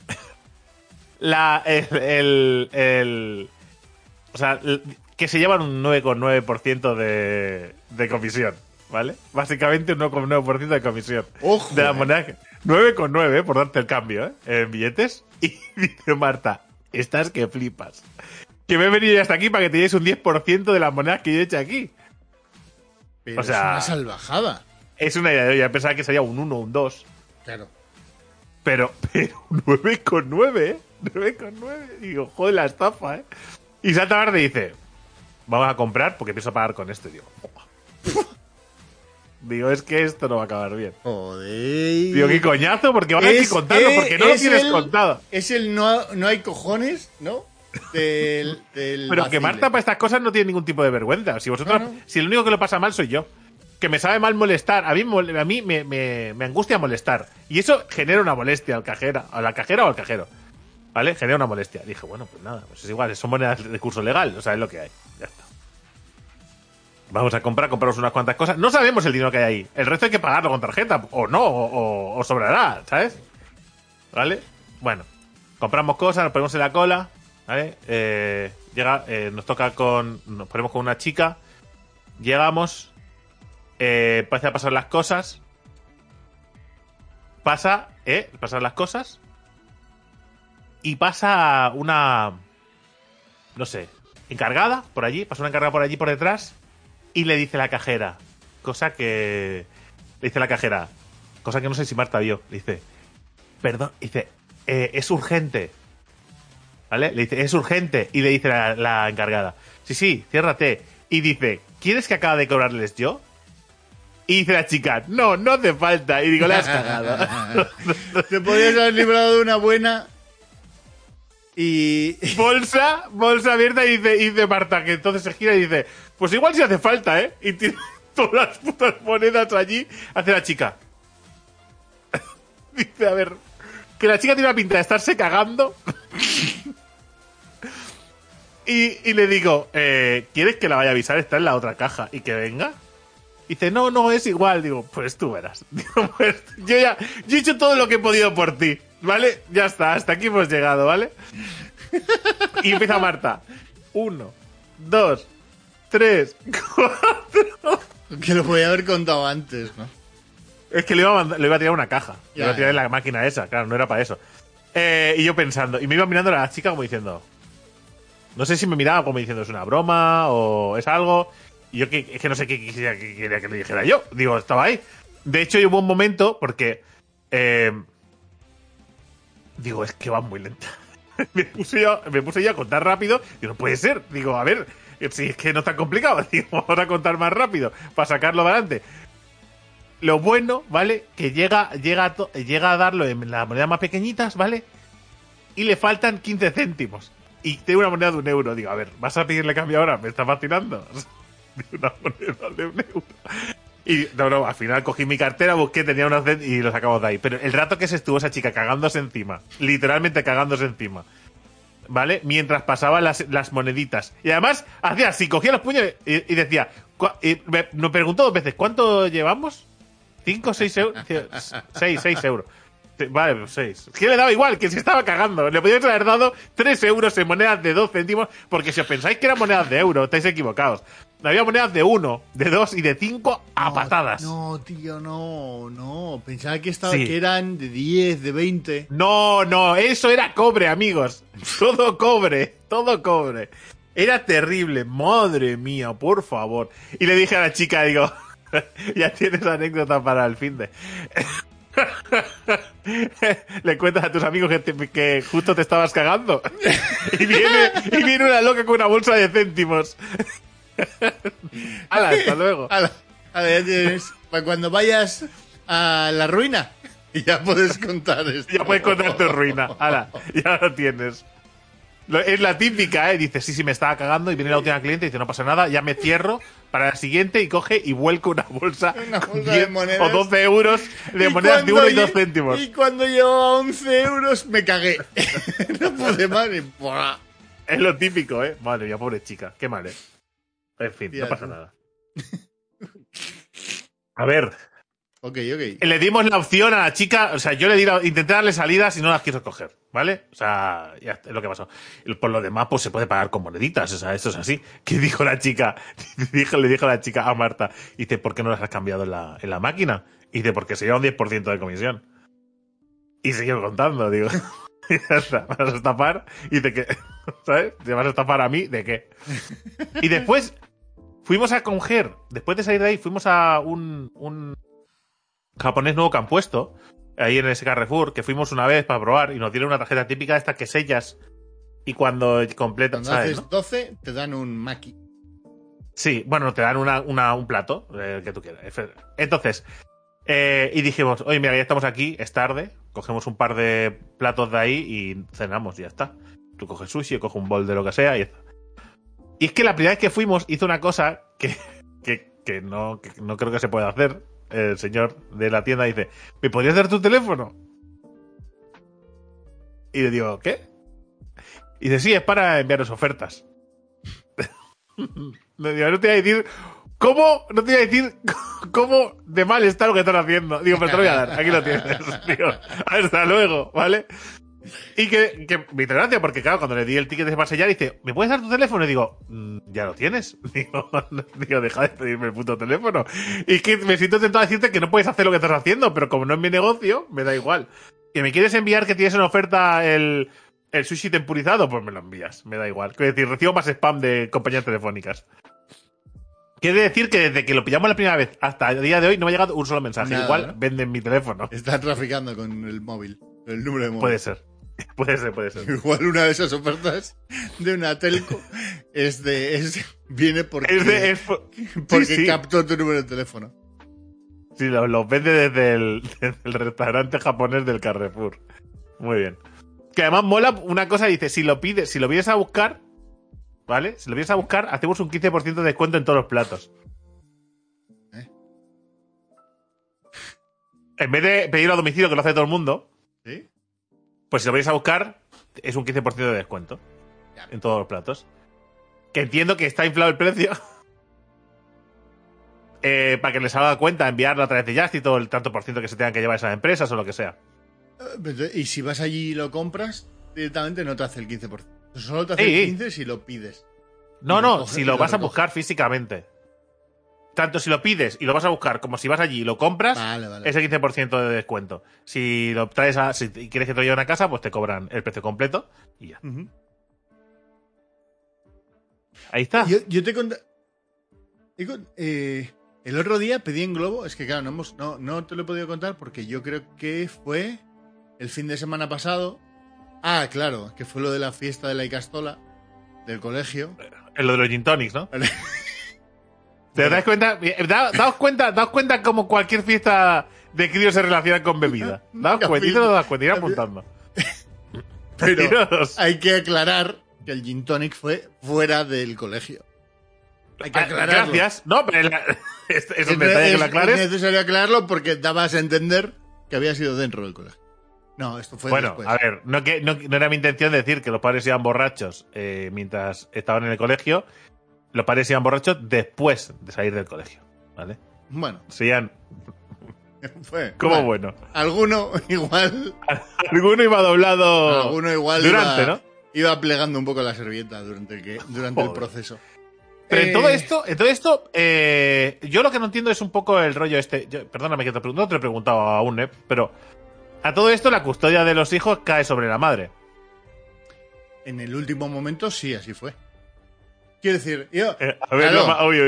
Speaker 1: la, el, el, el- o sea, que se llevan un 9,9% de, de comisión, ¿vale? Básicamente un 9,9% de comisión.
Speaker 2: Ojo,
Speaker 1: De la
Speaker 2: eh.
Speaker 1: moneda. que- 9,9 eh, por darte el cambio, ¿eh? En billetes. Y dice Marta, estás que flipas. Que me he venido yo hasta aquí para que tenéis un 10% de las monedas que yo he hecho aquí.
Speaker 2: Pero
Speaker 1: o sea-
Speaker 2: es una salvajada.
Speaker 1: Es una idea de olla. Pensaba que sería un 1 o un 2.
Speaker 2: Claro.
Speaker 1: Pero, pero 9,9, ¿eh? 9,9. Digo, joder, la estafa, ¿eh? Y Santa Marta dice, vamos a comprar porque pienso pagar con esto. Y digo. Digo, es que esto no va a acabar bien.
Speaker 2: Joder.
Speaker 1: Digo, qué coñazo, porque van a
Speaker 2: Es-
Speaker 1: contarlo, porque no lo
Speaker 2: es
Speaker 1: tienes
Speaker 2: el-
Speaker 1: contado.
Speaker 2: Es el no, no hay cojones, ¿no? Del, del
Speaker 1: Pero que. Marta para estas cosas no tiene ningún tipo de vergüenza. Si vosotros,
Speaker 2: No, no.
Speaker 1: si el único que lo pasa mal soy yo. Que me sabe mal molestar. A mí, a mí me, me- me angustia molestar. Y eso genera una molestia al cajera, a la cajera o al cajero. ¿Vale? Genera una molestia. Dije, bueno, pues nada, pues es igual, son monedas de curso legal, o sea, es lo que hay. Ya está. Vamos a comprar, compramos unas cuantas cosas. No sabemos el dinero que hay ahí. El resto hay que pagarlo con tarjeta, o no, o, o- o sobrará, ¿sabes? ¿Vale? Bueno, compramos cosas, nos ponemos en la cola, ¿vale? Eh, llega, eh, nos toca con. Nos ponemos con una chica, llegamos, eh, empieza a pasar las cosas. Pasa, ¿eh? Pasan las cosas. Y pasa una. No sé, encargada por allí, pasa una encargada por allí por detrás. Y le dice la cajera, cosa que. Le dice la cajera, cosa que no sé si Marta vio. Le dice, perdón, dice, "eh, es urgente. ¿Vale? Le dice, es urgente. Y le dice la, la encargada, sí, sí, ciérrate. Y dice, ¿quieres que acabe de cobrarles yo? Y dice la chica, no, no hace falta. Y digo, le has cagado.
Speaker 2: Te podías haber librado de una buena. Y.
Speaker 1: bolsa, bolsa abierta y dice, y dice Marta, que entonces se gira y dice, pues igual si hace falta, ¿eh? Y tiene todas las putas monedas allí, hace la chica. dice, a ver, que la chica tiene la pinta de estarse cagando. Y, y le digo, eh, ¿quieres que la vaya a avisar? Está en la otra caja y que venga. Dice, no, no, es igual. Digo, pues tú verás. Digo, pues yo ya, yo he hecho todo lo que he podido por ti. ¿Vale? Ya está, hasta aquí hemos llegado, ¿vale? Y empieza Marta. Uno, dos, tres, cuatro,
Speaker 2: Que lo podía haber contado antes, ¿no?
Speaker 1: Es que le iba a, mandar- le iba a tirar una caja. le
Speaker 2: Ya,
Speaker 1: iba a tirar en la máquina esa, claro, no era para eso. Eh, y yo pensando, y me iba mirando a la chica como diciendo. No sé si me miraba como diciendo es una broma o es algo. Y yo que, es que no sé qué quisiera que, que le dijera yo. Digo, estaba ahí. De hecho, hubo un momento porque. eh, digo, es que va muy lenta. me, puse yo, me puse yo a contar rápido. Digo, no puede ser. Digo, a ver, si es que no es tan complicado. Digo, vamos a contar más rápido para sacarlo adelante. Lo bueno, ¿vale? Que llega, llega, llega a darlo en las monedas más pequeñitas, ¿vale? Y le faltan 15 céntimos. Y tengo una moneda de un euro. Digo, a ver, ¿vas a pedirle cambio ahora? Me está fascinando. De una moneda de un euro. Y no, no, al final cogí mi cartera, busqué, tenía cent- y lo sacamos de ahí. Pero el rato que se estuvo esa chica cagándose encima, literalmente cagándose encima, ¿vale? Mientras pasaba las, las moneditas. Y además hacía así, cogía los puños y, decía, y me preguntó dos veces, ¿cuánto llevamos? ¿Cinco, seis euros? Seis, seis euros. Sí, Vale, pues seis. Es que le daba igual, que se estaba cagando. Le podíais haber dado tres euros en monedas de dos céntimos, porque si os pensáis que eran monedas de euro, estáis equivocados. Había monedas de uno, de dos y de cinco a
Speaker 2: No,
Speaker 1: patadas.
Speaker 2: No, tío, no, no. Pensaba que, estaba,
Speaker 1: Sí.
Speaker 2: que eran de 10, de 20.
Speaker 1: No, no, eso era cobre, amigos. Todo cobre, todo cobre. Era terrible, madre mía, por favor. Y le dije a la chica, digo, ya tienes anécdota para el fin de. le cuentas a tus amigos que, te- que justo te estabas cagando. y, viene, y viene una loca con una bolsa de céntimos. Hala, hasta luego.
Speaker 2: Ala, ala, ya tienes. Para cuando vayas a la ruina, ya puedes contar esto.
Speaker 1: Ya puedes contar tu ruina. Hala, ya lo tienes. Es la típica, ¿eh? Dice, sí, sí, me estaba cagando y viene la última cliente y dice, no pasa nada, ya me cierro para la siguiente y coge y vuelco una bolsa,
Speaker 2: Una bolsa
Speaker 1: 10
Speaker 2: de monedas.
Speaker 1: o 12 euros de monedas de
Speaker 2: cuando
Speaker 1: 1 y 2
Speaker 2: lle-
Speaker 1: céntimos.
Speaker 2: Y cuando llevaba 11 euros, me cagué. no pude más.
Speaker 1: Es lo típico, ¿eh? Madre mía, pobre chica, qué mal, ¿eh? En fin,
Speaker 2: Tía,
Speaker 1: no pasa nada. A ver,
Speaker 2: Ok, ok.
Speaker 1: le dimos la opción a la chica, o sea, yo le di la- intenté darle salidas y no las quiso coger, ¿vale? O sea, ya es lo que pasó. Por lo demás, pues se puede pagar con moneditas, o sea, eso es así. ¿Qué dijo la chica? Le dijo la chica a Marta, dice, ¿por qué no las has cambiado en la, en la máquina? Y dice, porque se lleva un 10% de comisión. Y siguió contando, digo. Y ya está, ¿me vas a estafar? Y dice que, ¿sabes? ¿Te vas a estafar a mí? ¿De qué? Y después fuimos a coger, después de salir de ahí, fuimos a un, un japonés nuevo que han puesto, ahí en ese Carrefour, que fuimos una vez para probar y nos dieron una tarjeta típica esta que sellas y cuando completas,
Speaker 2: Cuando
Speaker 1: ¿sabes?
Speaker 2: haces
Speaker 1: no?
Speaker 2: 12, te dan un maki.
Speaker 1: Sí, bueno, te dan una, una- un plato, eh, el que tú quieras. Entonces, eh, y dijimos, oye, mira, ya estamos aquí, es tarde, cogemos un par de platos de ahí y cenamos y ya está. Tú coges sushi, yo cojo un bol de lo que sea y ya está. Y es que la primera vez que fuimos hizo una cosa que, que, que no, que no creo que se pueda hacer. El señor de la tienda dice, ¿me podrías dar tu teléfono? Y le digo, ¿qué? Y dice, sí, es para enviaros ofertas. No, digo, no te voy a decir cómo, no te voy a decir cómo de mal está lo que están haciendo. Digo, pero te lo voy a dar, aquí lo tienes. Hasta luego, ¿vale? Y que, que me hizo gracia, porque claro, cuando le di el ticket de para sellar, dice, ¿me puedes dar tu teléfono? Y digo, "Mm, ya lo tienes. Digo, digo, deja de pedirme el puto teléfono. Y que me siento tentado a decirte que no puedes hacer lo que estás haciendo, pero como no es mi negocio, me da igual. Que me quieres enviar que tienes en oferta el, el sushi tempurizado, pues me lo envías, me da igual. Quiero decir, recibo más spam de compañías telefónicas. Quiere decir que desde que lo pillamos la primera vez hasta el día de hoy no me ha llegado un solo mensaje.
Speaker 2: Nada,
Speaker 1: igual
Speaker 2: ¿no?
Speaker 1: venden mi teléfono.
Speaker 2: Está traficando con el móvil, el número de móvil.
Speaker 1: Puede ser. Puede ser, puede ser.
Speaker 2: Igual una de esas ofertas de una telco es de, es, viene porque,
Speaker 1: Es de, es-
Speaker 2: porque
Speaker 1: sí, sí.
Speaker 2: captó tu número de teléfono.
Speaker 1: Sí, los los vende desde el, desde el restaurante japonés del Carrefour. Muy bien. Que además mola una cosa, dice, si lo pides, si lo vienes a buscar, ¿vale? Si lo vienes a buscar, hacemos un 15% de descuento en todos los platos.
Speaker 2: ¿Eh?
Speaker 1: En vez de pedirlo a domicilio, que lo hace todo el mundo. Pues si lo vienes a buscar, es un 15% de descuento en todos los platos. Que entiendo que está inflado el precio. Eh, para que les haga cuenta, enviarlo a través de Just y todo el tanto por ciento que se tengan que llevar esas empresas o lo que sea.
Speaker 2: Eh, pero- Y si vas allí y lo compras, directamente no te hace el 15%. Solo te hace
Speaker 1: Sí.
Speaker 2: el 15% si lo pides.
Speaker 1: No,
Speaker 2: lo
Speaker 1: no, si lo
Speaker 2: lo
Speaker 1: vas a buscar físicamente. Tanto si lo pides y lo vas a buscar como si vas allí y lo compras,
Speaker 2: Vale, vale.
Speaker 1: es el 15% de descuento. Si lo traes a, si quieres que te lo lleven a casa, pues te cobran el precio completo y ya. Ahí está.
Speaker 2: Yo, yo te conté. eh, el otro día pedí en Globo, es que claro, no, hemos, no, no te lo he podido contar porque yo creo que fue el fin de semana pasado. Ah, claro, que fue lo de la fiesta de la Icastola del colegio.
Speaker 1: Es lo de los gin tonics, ¿no? ¿Te das cuenta? Da- Daos cuenta, daos cuenta como cualquier fiesta de críos se relaciona con bebida. Daos cuenta, y te lo das cuenta, ir apuntando.
Speaker 2: Pero
Speaker 1: Dios.
Speaker 2: hay que aclarar que el gin tonic fue fuera del colegio. Hay que
Speaker 1: Ah,
Speaker 2: aclararlo.
Speaker 1: Gracias. No, pero la- es, es
Speaker 2: Es,
Speaker 1: un detalle que
Speaker 2: es-
Speaker 1: lo
Speaker 2: es
Speaker 1: aclares.
Speaker 2: necesario aclararlo porque dabas a entender que había sido dentro del colegio. No, esto fue
Speaker 1: Bueno,
Speaker 2: después.
Speaker 1: a ver, no, que, no, no era mi intención decir que los padres iban borrachos eh, mientras estaban en el colegio. Los padres iban borrachos después de salir del colegio. ¿Vale?
Speaker 2: Bueno,
Speaker 1: Serían
Speaker 2: fue.
Speaker 1: como
Speaker 2: bueno,
Speaker 1: bueno.
Speaker 2: Alguno igual.
Speaker 1: Alguno iba doblado
Speaker 2: alguno igual
Speaker 1: durante,
Speaker 2: iba,
Speaker 1: ¿no?
Speaker 2: iba plegando un poco la servilleta durante el, que, durante el proceso.
Speaker 1: Pero en
Speaker 2: Eh,
Speaker 1: todo esto, en todo esto, eh, yo lo que no entiendo es un poco el rollo este. yo- perdóname que te pregunto, no te lo he preguntado aún, ¿eh? Pero a todo esto la custodia de los hijos cae sobre la madre.
Speaker 2: En el último momento sí, así fue. Quiero decir, yo.
Speaker 1: Eh, a ver,
Speaker 2: Claro.
Speaker 1: uy,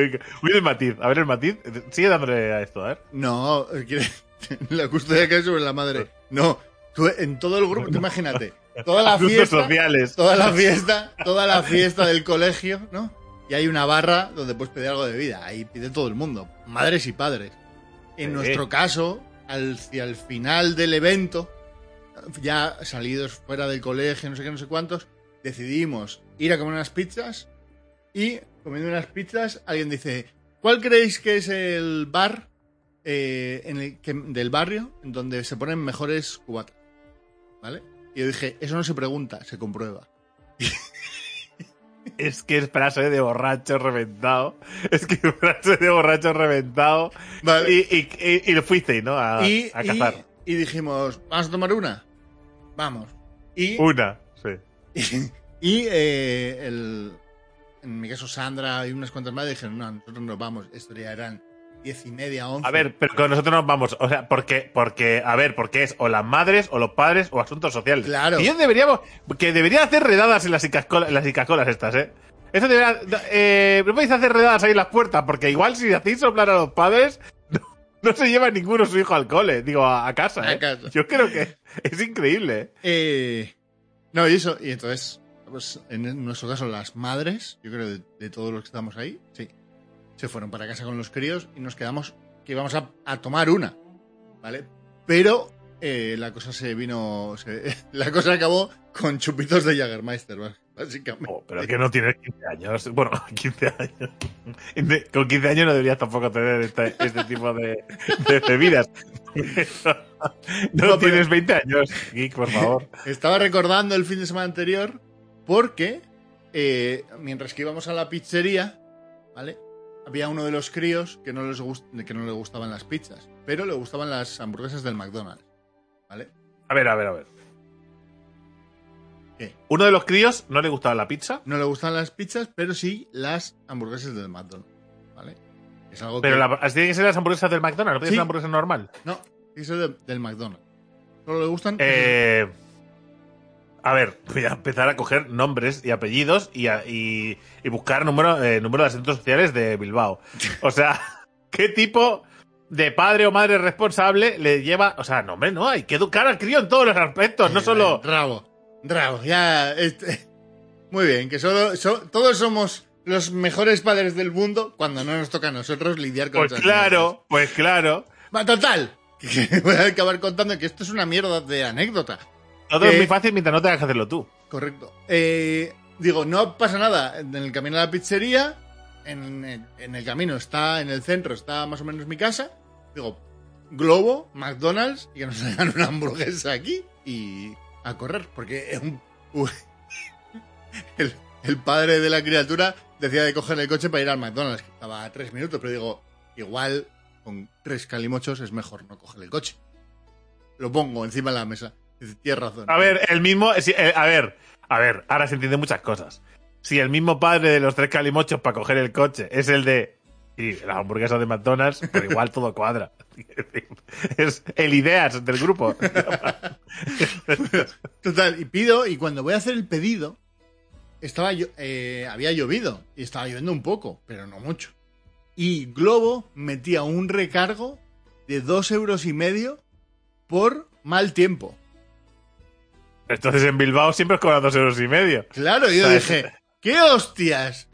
Speaker 1: uy, el matiz. A ver el matiz. Sigue dándole a esto, a ver.
Speaker 2: No, eh, la custodia cae sobre la madre. No, tú en todo el grupo, tú imagínate, toda la fiesta,
Speaker 1: sociales.
Speaker 2: toda la fiesta, toda la fiesta del colegio, ¿no? Y hay una barra donde puedes pedir algo de bebida. Ahí pide todo el mundo, madres y padres. En nuestro caso, hacia el final del evento, ya salidos fuera del colegio, no sé qué, no sé cuántos, decidimos ir a comer unas pizzas y comiendo unas pizzas alguien dice, ¿cuál creéis que es el bar eh, en el que- del barrio en donde se ponen mejores cubatas? ¿Vale? Y yo dije, eso no se pregunta, se comprueba.
Speaker 1: Es que es frase de borracho reventado. Es que es frase de borracho reventado.
Speaker 2: Vale.
Speaker 1: Y, y, y, y lo fuisteis, ¿no? A, cazar.
Speaker 2: y dijimos, ¿vamos a tomar una? Vamos. Y,
Speaker 1: Una, sí.
Speaker 2: y eh, el, en mi caso Sandra y unas cuantas más dijeron, no, nosotros nos vamos. Esto ya eran diez y media, once.
Speaker 1: A ver, pero con nosotros nos vamos. O sea, porque, porque, a ver, porque es o las madres, o los padres, o asuntos sociales.
Speaker 2: Claro.
Speaker 1: Y yo deberíamos, que debería hacer redadas en las icascolas, en las estas, ¿eh? Eso debería, eh, no podéis hacer redadas ahí en las puertas, porque igual si hacéis soplar a los padres, no, no se lleva ninguno su hijo al cole, digo, a, a casa,
Speaker 2: A
Speaker 1: ¿eh?
Speaker 2: casa.
Speaker 1: Yo creo que es increíble, ¿eh?
Speaker 2: Eh, no, y eso, y entonces, pues, en nuestro caso, las madres, yo creo de, de todos los que estamos ahí, sí, se fueron para casa con los críos y nos quedamos que íbamos a, a tomar una, ¿vale? Pero eh, la cosa se vino, se- la cosa acabó con chupitos de Jagermeister, bás- básicamente.
Speaker 1: Oh, pero es que no tienes 15 años. Bueno, 15 años. Con 15 años no deberías tampoco tener este, este tipo de, de bebidas. No, tienes 20 años, Geek, por favor.
Speaker 2: Estaba recordando el fin de semana anterior porque eh, mientras que íbamos a la pizzería, ¿vale? Había uno de los críos que no, les que no le gustaban las pizzas, pero le gustaban las hamburguesas del McDonald's, ¿vale?
Speaker 1: A ver, a ver, a ver.
Speaker 2: ¿Qué?
Speaker 1: Uno de los críos no le gustaba la pizza,
Speaker 2: No le gustaban las pizzas, pero sí las hamburguesas del McDonald's, ¿vale? Es algo
Speaker 1: pero
Speaker 2: que...
Speaker 1: la, tiene que ser las hamburguesas del McDonald's, no
Speaker 2: Sí.
Speaker 1: ser una hamburguesa normal.
Speaker 2: No, tiene que ser de- del McDonald's. Solo le gustan...
Speaker 1: Eh, a ver, voy a empezar a coger nombres y apellidos y, a- y- y buscar número, eh, número de asientos sociales de Bilbao. O sea, ¿qué tipo de padre o madre responsable le lleva? O sea, no, hombre, no, hay que educar al crío en todos los aspectos, no
Speaker 2: Eh,
Speaker 1: solo.
Speaker 2: Bravo, bravo, ya... este- Muy bien, que solo, so- todos somos los mejores padres del mundo cuando no nos toca a nosotros lidiar con
Speaker 1: Pues claro, pues claro.
Speaker 2: Va, total, voy a acabar contando que esto es una mierda de anécdota.
Speaker 1: Todo
Speaker 2: Eh,
Speaker 1: es muy fácil mientras no tengas que hacerlo tú.
Speaker 2: Correcto. Eh, digo, no pasa nada. En el camino a la pizzería, en, el camino está, en el centro está más o menos mi casa. Digo, Globo, McDonald's, y que nos hagan una hamburguesa aquí y a correr. Porque un- el, el padre de la criatura decía de coger el coche para ir al McDonald's, que estaba a tres minutos, pero digo, igual con tres calimochos es mejor no coger el coche. Lo pongo encima de la mesa. Tienes razón.
Speaker 1: A ver, el mismo. si- eh, a ver, a ver, ahora se entienden muchas cosas. Si el mismo padre de los tres calimochos para coger el coche es el de. Sí, la hamburguesa de McDonald's, pero igual todo cuadra. Es el ideas del grupo.
Speaker 2: Total, y pido, y cuando voy a hacer el pedido, estaba yo, eh, había llovido, y estaba lloviendo un poco, pero no mucho. Y Globo metía un recargo de dos euros y medio por mal tiempo.
Speaker 1: Entonces en Bilbao siempre os cobran dos euros y medio.
Speaker 2: Claro, yo
Speaker 1: ¿Sabes?
Speaker 2: dije, ¿qué hostias?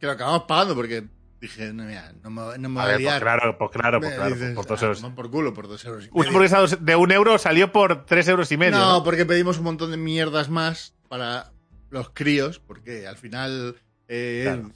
Speaker 2: Que lo acabamos pagando porque dije, no, mira, no me, no me
Speaker 1: A
Speaker 2: voy a
Speaker 1: ver, pues
Speaker 2: liar.
Speaker 1: claro, pues claro, pues claro,
Speaker 2: dices,
Speaker 1: por dos
Speaker 2: "Ah,
Speaker 1: euros.
Speaker 2: toma por culo, por dos euros y
Speaker 1: Una
Speaker 2: medio".
Speaker 1: hamburguesa de un euro salió por tres euros y medio.
Speaker 2: No,
Speaker 1: ¿no?
Speaker 2: porque pedimos un montón de mierdas más para los críos, porque al final... eh,
Speaker 1: Claro.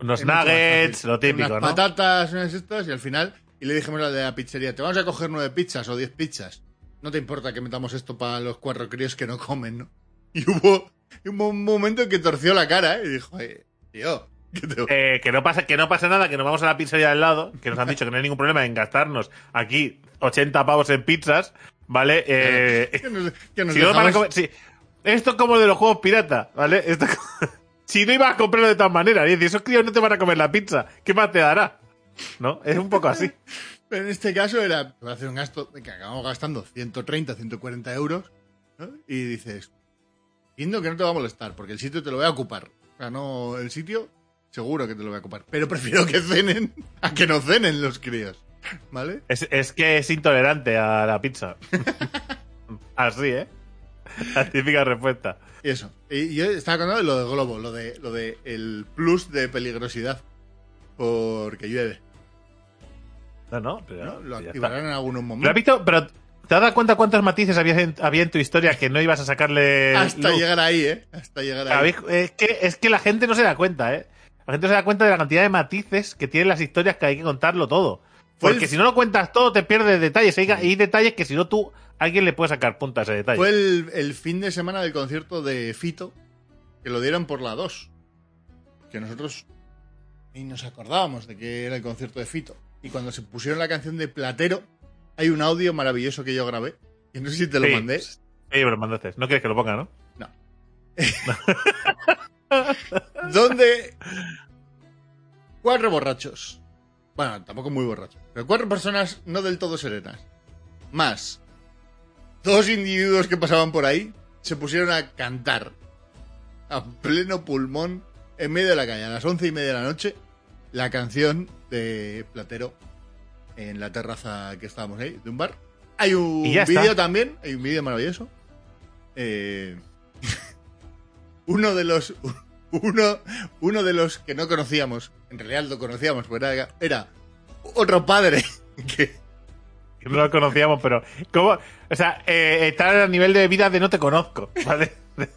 Speaker 1: Unos nuggets, lo típico,
Speaker 2: unas
Speaker 1: ¿no?
Speaker 2: patatas, unas estas, y al final... Y le dijimos al de la pizzería, te vamos a coger nueve pizzas o diez pizzas. No te importa que metamos esto para los cuatro críos que no comen, ¿no? Y hubo, hubo un momento en que torció la cara, ¿eh? Y dijo, "Eh, tío, te...
Speaker 1: Eh, que no pasa que no pasa nada, que nos vamos a la pizzería del lado, que nos han dicho que no hay ningún problema en gastarnos aquí 80 pavos en pizzas, ¿vale? Eh,
Speaker 2: que nos, que nos
Speaker 1: si no comer. Esto es como de los juegos pirata, ¿vale? Esto si no ibas a comprarlo de todas maneras, y esos críos no te van a comer la pizza, ¿qué más te dará? ¿No? Es un poco así.
Speaker 2: Pero en este caso era, a hacer un gasto que acabamos gastando 130, 140 euros, ¿no? Y dices, entiendo que no te va a molestar, porque el sitio te lo voy a ocupar. O sea, no, el sitio seguro que te lo voy a ocupar. Pero prefiero que cenen a que no cenen los críos, ¿vale?
Speaker 1: Es, es que es intolerante a la pizza. Así, ¿eh? La típica respuesta.
Speaker 2: Y eso. Y yo estaba contando de lo de Globo, lo de, lo de el plus de peligrosidad, porque llueve,
Speaker 1: No, no, pero
Speaker 2: ¿no? Lo activarán en algunos
Speaker 1: Pero has
Speaker 2: momentos.
Speaker 1: visto, pero ¿te has dado cuenta cuántos matices había en, había en tu historia que no ibas a sacarle
Speaker 2: Hasta
Speaker 1: luz?
Speaker 2: llegar ahí, ¿eh? Hasta llegar ahí.
Speaker 1: Es que, es que la gente no se da cuenta, ¿eh? La gente no se da cuenta de la cantidad de matices que tienen las historias que hay que contarlo todo.
Speaker 2: Fue
Speaker 1: Porque
Speaker 2: el-
Speaker 1: si no lo cuentas todo, te pierdes detalles. Hay, hay detalles que si no tú, alguien le puede sacar punta a ese detalle.
Speaker 2: Fue el, el fin de semana del concierto de Fito, que lo dieron por la 2. Que nosotros ni nos acordábamos de que era el concierto de Fito. Y cuando se pusieron la canción de Platero, hay un audio maravilloso que yo grabé. Que no sé si te lo
Speaker 1: Sí.
Speaker 2: mandé.
Speaker 1: Sí, pero lo mandaste. No quieres que lo ponga, ¿no?
Speaker 2: No. donde cuatro borrachos. Bueno, tampoco muy borrachos. Pero cuatro personas no del todo serenas. Más dos individuos que pasaban por ahí se pusieron a cantar a pleno pulmón en medio de la calle a las once y media de la noche la canción de Platero en la terraza que estábamos ahí, de un bar. Hay un vídeo también, hay un vídeo maravilloso. Eh, uno de los uno, uno de los que no conocíamos, en realidad lo conocíamos, pero era, era otro padre
Speaker 1: que No lo conocíamos, pero. ¿Cómo? O sea, eh, estar a nivel de vida de no te conozco, ¿vale? De,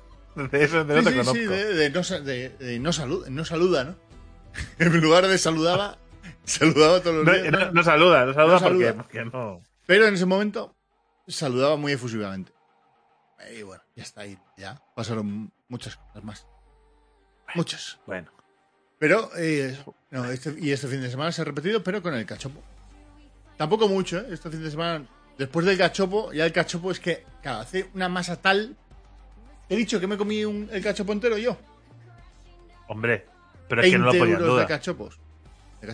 Speaker 1: de eso, de no
Speaker 2: Sí,
Speaker 1: te
Speaker 2: sí,
Speaker 1: conozco.
Speaker 2: sí, de, de no, sa- de- de no saluda, no saluda, ¿no? En lugar de saludaba, saludaba todos los
Speaker 1: No,
Speaker 2: días.
Speaker 1: no- no saluda, no saluda,
Speaker 2: No saluda.
Speaker 1: Porque, porque no.
Speaker 2: Pero en ese momento saludaba muy efusivamente. Y bueno, ya está ahí. Ya pasaron muchas cosas más. Muchas.
Speaker 1: Bueno.
Speaker 2: Pero, eh, no, este, y este fin de semana se ha repetido, pero con el cachopo. Tampoco mucho, ¿eh? Este fin de semana, después del cachopo, ya el cachopo es que, claro, hace una masa tal. He dicho que me comí un- el cachopo entero yo.
Speaker 1: Hombre, pero es que no lo
Speaker 2: 20
Speaker 1: ponía en
Speaker 2: euros de
Speaker 1: duda.
Speaker 2: cachopos.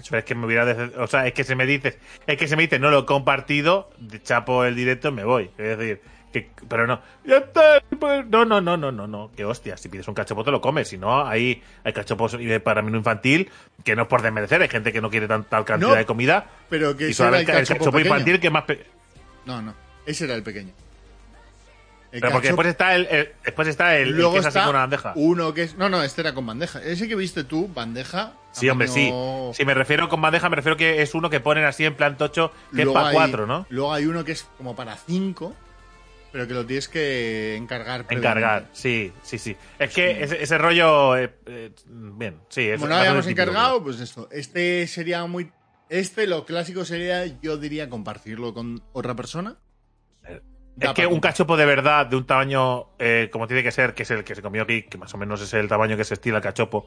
Speaker 1: Pero es que me hubiera. O sea, es que se me dice. Es que se me dice, no lo he compartido, chapo el directo, me voy. Es decir, que, pero no. Ya está. pues, No, no, no, no, no, no. Que hostia, si pides un cachopo te lo comes. Si no, ahí hay cachopos para menú infantil, que no es por desmerecer. Hay gente que no quiere tanta cantidad
Speaker 2: No,
Speaker 1: de comida.
Speaker 2: Pero que
Speaker 1: Y solo el,
Speaker 2: el
Speaker 1: ca- el
Speaker 2: cachopo,
Speaker 1: infantil que es más. pe-
Speaker 2: No, no. Ese era el pequeño. El
Speaker 1: Pero porque después está el, el- después está el, el
Speaker 2: Luego
Speaker 1: que es así
Speaker 2: está
Speaker 1: con una bandeja.
Speaker 2: uno que es... No, no, este era con bandeja. Ese que viste tú, bandeja...
Speaker 1: Sí, hombre, sí.
Speaker 2: tamaño-
Speaker 1: Si me refiero con bandeja, me refiero que es uno que ponen así en plan tocho, que es para
Speaker 2: hay-
Speaker 1: cuatro, ¿no?
Speaker 2: Luego hay uno que es como para cinco, pero que lo tienes que encargar.
Speaker 1: Encargar,
Speaker 2: previamente.
Speaker 1: sí, sí, sí. Es que ese, ese rollo. eh, eh, bien, sí. Es
Speaker 2: Como no
Speaker 1: bastante
Speaker 2: habíamos
Speaker 1: típico,
Speaker 2: encargado, pues esto. Este sería muy... Este, lo clásico sería, yo diría, compartirlo con otra persona.
Speaker 1: Es que un cachopo de verdad, de un tamaño eh, como tiene que ser, que es el que se comió aquí, que más o menos es el tamaño que se estila el cachopo,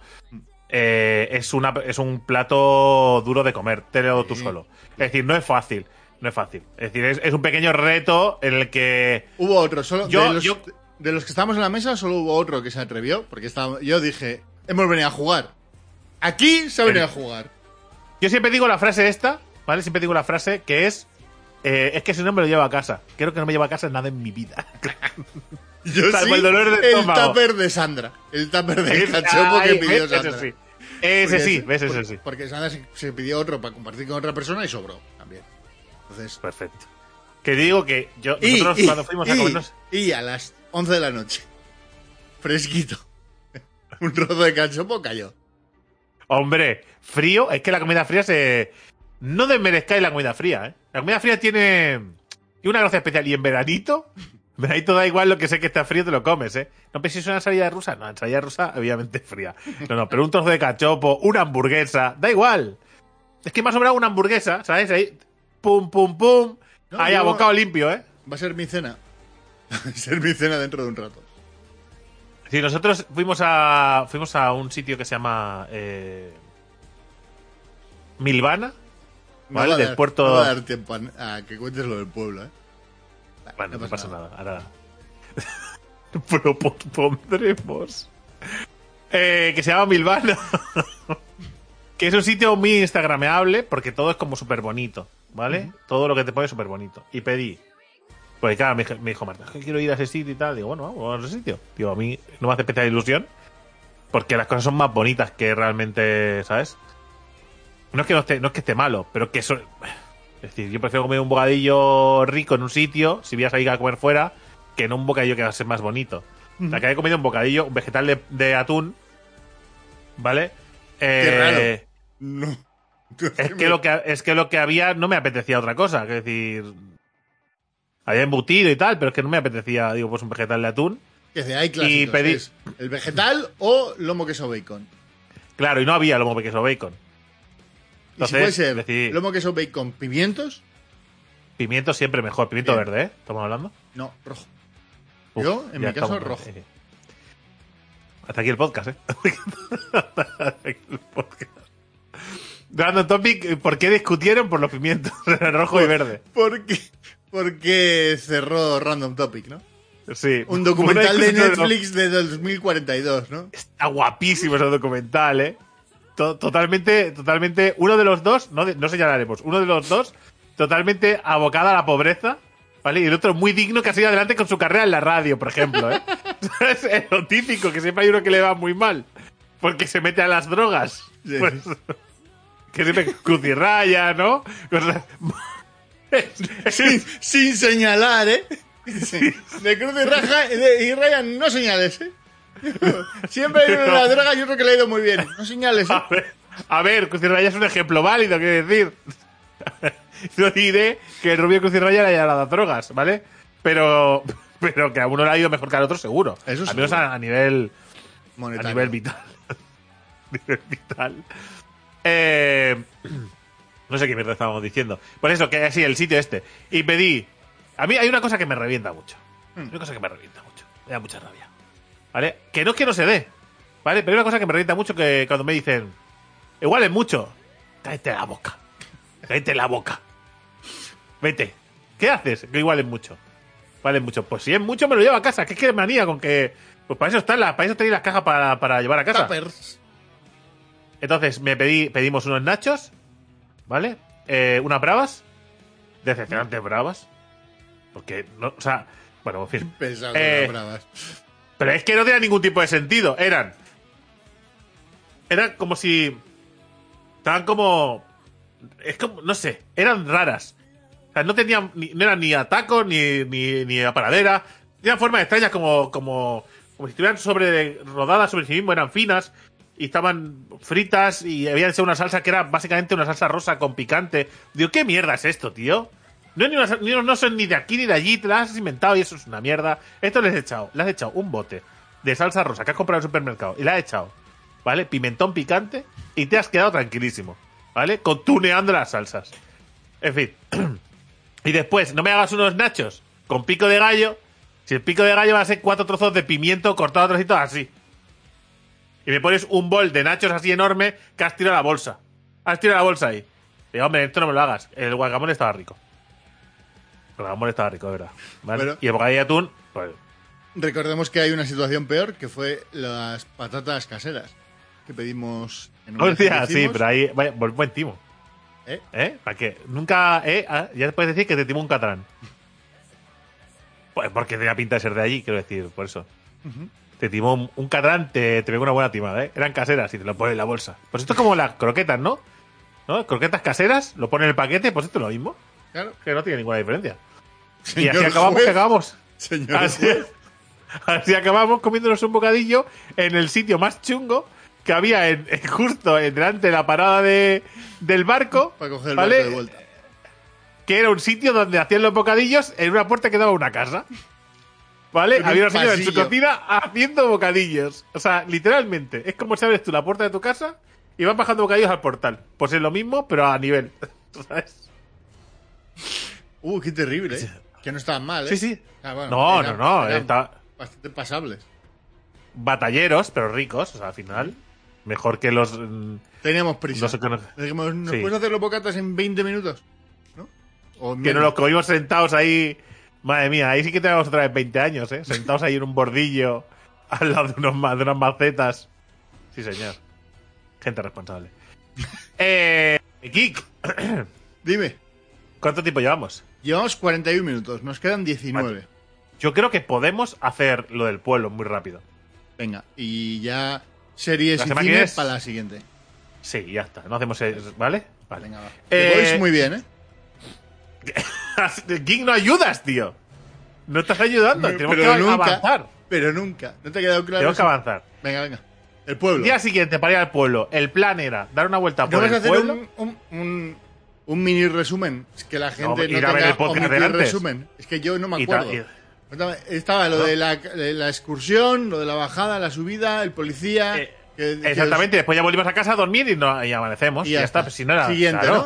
Speaker 1: eh, es, una, es un plato duro de comer, telo tú solo. Es decir, no es fácil. No es fácil. Es decir, es, es un pequeño reto en el que.
Speaker 2: Hubo otro, solo
Speaker 1: Yo-
Speaker 2: de, los,
Speaker 1: yo-
Speaker 2: de los que estábamos en la mesa, solo hubo otro que se atrevió, porque estaba, yo dije, hemos venido a jugar. Aquí se ha venido a jugar.
Speaker 1: Yo siempre digo la frase esta, ¿vale? Siempre digo la frase que es. Eh, es que si no me lo llevo a casa. Creo que no me llevo a casa nada en mi vida.
Speaker 2: Yo
Speaker 1: Salvo
Speaker 2: sí,
Speaker 1: el dolor de
Speaker 2: el tupper de Sandra. El tupper de cachopo que pidió. Sandra.
Speaker 1: Ese sí. Ese
Speaker 2: Porque
Speaker 1: sí, ves, ese sí.
Speaker 2: Porque Sandra se, se pidió otro para compartir con otra persona y sobró también. Entonces.
Speaker 1: Perfecto. Que digo que yo,
Speaker 2: Y,
Speaker 1: nosotros
Speaker 2: y-
Speaker 1: cuando fuimos a comernos.
Speaker 2: y a las 11 de la noche, fresquito, un trozo de cachopo cayó.
Speaker 1: Hombre, frío, es que la comida fría se. No desmerezcáis la comida fría, ¿eh? La comida fría tiene. Tiene una gracia especial. Y en veranito. En veranito da igual lo que sé que está frío, te lo comes, ¿eh? No penséis en una ensalada rusa. No, ensalada rusa, obviamente fría. No, no, pero un trozo de cachopo, una hamburguesa, da igual. Es que me ha sobrado una hamburguesa, ¿sabes? Ahí. Pum, pum, pum.
Speaker 2: No,
Speaker 1: Ahí a bocado limpio, ¿eh?
Speaker 2: Va a ser mi cena. Va a ser mi cena dentro de un rato.
Speaker 1: Sí, nosotros fuimos a. Fuimos a un sitio que se llama. eh, Milvana.
Speaker 2: No
Speaker 1: Vale,
Speaker 2: va a
Speaker 1: del
Speaker 2: dar-
Speaker 1: puerto-
Speaker 2: no va a dar tiempo a, a que cuentes lo del pueblo, ¿eh?
Speaker 1: Bueno, no, pasa nada. Ahora. Propondremos. Eh, que se llama Milvana. que es un sitio muy instagrameable porque todo es como súper bonito, ¿vale? Todo lo que te pone es súper bonito. Y pedí. Pues claro, me, dijo- me dijo Marta, "Es que quiero ir a ese sitio y tal. Digo, bueno, vamos a ese sitio. Digo, a mí no me hace especial ilusión porque las cosas son más bonitas que realmente, ¿sabes? No es que no esté, no es que esté malo, pero que eso. Es decir, yo prefiero comer un bocadillo rico en un sitio, si voy a salir a comer fuera, que no un bocadillo que va a ser más bonito. La que he comido un bocadillo, un vegetal de, de atún, ¿vale? Eh,
Speaker 2: raro. No.
Speaker 1: Es que, lo que, es que lo que había no me apetecía otra cosa. Es decir, había embutido y tal, pero es que no me apetecía, digo, pues un vegetal de atún.
Speaker 2: Que de hay clásicos.
Speaker 1: Y pedí-
Speaker 2: el vegetal o lomo queso bacon.
Speaker 1: Claro, y no había lomo queso bacon.
Speaker 2: Y si
Speaker 1: Entonces,
Speaker 2: puede ser
Speaker 1: decidí-
Speaker 2: lomo queso bacon, pimientos,
Speaker 1: Pimiento siempre mejor, pimiento
Speaker 2: Bien.
Speaker 1: verde, ¿eh? ¿Estamos hablando?
Speaker 2: no, rojo.
Speaker 1: Uf,
Speaker 2: Yo, en mi caso, rojo.
Speaker 1: eh, Hasta aquí el podcast, ¿eh? Hasta aquí el podcast. Random Topic, ¿por qué discutieron por los pimientos rojo y verde?
Speaker 2: Porque, porque cerró Random Topic, ¿no?
Speaker 1: Sí.
Speaker 2: Un documental de Netflix de 2042, ¿no?
Speaker 1: Está guapísimo ese documental, ¿eh? To- totalmente, totalmente. Uno de los dos, no, no señalaremos, uno de los dos, totalmente abocada a la pobreza, ¿vale? Y el otro muy digno que ha seguido adelante con su carrera en la radio, por ejemplo, ¿eh? es lo típico, que siempre hay uno que le va muy mal, porque se mete a las drogas.
Speaker 2: Sí.
Speaker 1: Pues, que siempre cruz y raya, ¿no?
Speaker 2: Sin, sin señalar, ¿eh? De cruz y, raja, de- y Ryan, no señales, ¿eh? Siempre hay uno de la droga y otro que le ha ido muy bien. No señales, ¿eh?
Speaker 1: A ver, a ver, es un ejemplo válido, quiero decir. No diré que el rubio Cruz y Raya le haya dado drogas, ¿vale? Pero, pero que a uno le ha ido mejor que al otro, seguro.
Speaker 2: Eso
Speaker 1: Al menos a, a nivel, a
Speaker 2: Monetario.
Speaker 1: nivel vital. A nivel vital. Eh, no sé qué mierda estábamos diciendo. Por eso, que sí, el sitio este. Y pedí. A mí hay una cosa que me revienta mucho. Hay una cosa que me revienta mucho. Me da mucha rabia. ¿Vale? Que no es que no se dé. ¿Vale? Pero hay una cosa que me revienta mucho que cuando me dicen. Igual es mucho. Cállate la boca. Cállate la boca. Vete. ¿Qué haces? Que igual es mucho. Vale mucho. Pues si es mucho, me lo llevo a casa. ¿Qué es que manía con que.? Pues para eso están las, para eso tenéis las cajas para, para llevar a casa. Entonces me pedí, pedimos unos nachos, ¿vale? Eh, unas bravas. Decepcionantes bravas. Porque, no, o sea, bueno, en fin.
Speaker 2: Pesado,
Speaker 1: Eh,
Speaker 2: bravas.
Speaker 1: Pero es que no tenía ningún tipo de sentido. Eran. Eran como si. Estaban como. Es como. No sé. Eran raras. O sea, no tenían. Ni, no eran ni a taco, ni, ni, ni a paradera. Tenían formas extrañas como. Como, como si estuvieran sobre. rodadas sobre sí mismo. Eran finas. Y estaban fritas. Y había de ser una salsa que era básicamente una salsa rosa con picante. Digo, ¿qué mierda es esto, tío? No, no son ni de aquí ni de allí, te las has inventado y eso es una mierda. Esto les he echado, le has echado un bote de salsa rosa que has comprado en el supermercado y le has echado, ¿vale? Pimentón picante y te has quedado tranquilísimo, ¿vale? Contuneando las salsas. En fin. y después, no me hagas unos nachos con pico de gallo. Si el pico de gallo va a ser cuatro trozos de pimiento cortado a trocitos así. Y me pones un bol de nachos así enorme que has tirado la bolsa. Has tirado la bolsa ahí. Digo, hombre, esto no me lo hagas. El guacamole estaba rico. El estaba rico, verdad. y el bocadillo de atún, pues.
Speaker 2: Recordemos que hay una situación peor, que fue las patatas caseras que pedimos en un
Speaker 1: Hostia, sí, pero ahí. Vaya, buen timo.
Speaker 2: ¿Eh?
Speaker 1: ¿Eh? Para que nunca. ¿eh? Ah, Ya te puedes decir que te timó un catrán. Pues porque tenía pinta de ser de allí, quiero decir, por eso. Te timó un, un catrán, te, te pegó una buena timada, ¿eh? Eran caseras y te lo pones en la bolsa. Pues esto es como las croquetas, ¿no? ¿No? Croquetas caseras, lo pones en el paquete, pues esto es lo mismo.
Speaker 2: Claro.
Speaker 1: Que no tiene ninguna diferencia. Y
Speaker 2: Señor
Speaker 1: así acabamos
Speaker 2: juez.
Speaker 1: que acabamos.
Speaker 2: Señor
Speaker 1: Así, así acabamos comiéndonos un bocadillo en el sitio más chungo que había en, en- justo en delante de la parada de, del barco.
Speaker 2: Para coger el
Speaker 1: ¿vale?
Speaker 2: barco de vuelta.
Speaker 1: Que era un sitio donde hacían los bocadillos en una puerta que daba a una casa. ¿Vale?
Speaker 2: En un
Speaker 1: Había una señora en su cocina haciendo bocadillos. O sea, literalmente. Es como si abres tú la puerta de tu casa y vas bajando bocadillos al portal. Pues es lo mismo, pero a nivel. ¿Sabes?
Speaker 2: Uh, qué terrible, ¿eh? Que no estaban mal, ¿eh?
Speaker 1: Sí, sí.
Speaker 2: Ah, bueno,
Speaker 1: No,
Speaker 2: eran-
Speaker 1: no, no. Está
Speaker 2: Bastante pasables.
Speaker 1: batalleros, pero ricos. O sea, al final. Mejor que los. mm,
Speaker 2: Teníamos prisa.
Speaker 1: No no-
Speaker 2: Dijimos, ¿nos
Speaker 1: Sí.
Speaker 2: puedes hacer los bocatas en 20 minutos? ¿No? O
Speaker 1: Que nos los comimos sentados ahí. Madre mía, ahí sí que tenemos otra vez 20 años, ¿eh? Sentados ahí en un bordillo al lado de, unos, de unas macetas. Sí, señor. Gente responsable. eh, Kik,
Speaker 2: Dime.
Speaker 1: ¿cuánto tiempo llevamos?
Speaker 2: Llevamos 41 minutos. Nos quedan 19.
Speaker 1: Yo creo que podemos hacer lo del pueblo muy rápido.
Speaker 2: Venga. Y ya series
Speaker 1: La
Speaker 2: y
Speaker 1: que
Speaker 2: cine
Speaker 1: es-
Speaker 2: para la siguiente.
Speaker 1: Sí, ya está. No hacemos. ¿Vale? Vale.
Speaker 2: Venga, va.
Speaker 1: Eh,
Speaker 2: muy bien, ¿eh?
Speaker 1: Kik, no ayudas, tío. No estás ayudando. Tenemos
Speaker 2: Pero
Speaker 1: que
Speaker 2: nunca.
Speaker 1: avanzar.
Speaker 2: Pero nunca. ¿No te ha quedado claro?
Speaker 1: Tenemos que avanzar.
Speaker 2: Venga, venga. El pueblo.
Speaker 1: Día siguiente para ir al pueblo. El plan era dar una vuelta
Speaker 2: ¿No
Speaker 1: por
Speaker 2: vas a
Speaker 1: el
Speaker 2: hacer
Speaker 1: pueblo.
Speaker 2: un, un, un, un mini resumen? Es que la gente no,
Speaker 1: ver
Speaker 2: tenga
Speaker 1: el podcast de
Speaker 2: omitir
Speaker 1: antes.
Speaker 2: resumen. Es que yo no me acuerdo.
Speaker 1: y-
Speaker 2: Estaba lo de, la, de la excursión, lo de la bajada, la subida, el policía.
Speaker 1: Eh,
Speaker 2: que- que
Speaker 1: Exactamente, después ya volvimos a casa a dormir y, no, y amanecemos.
Speaker 2: Y ya
Speaker 1: ya, está.
Speaker 2: está.
Speaker 1: Pues si no era.
Speaker 2: Siguiente,
Speaker 1: claro.
Speaker 2: ¿no?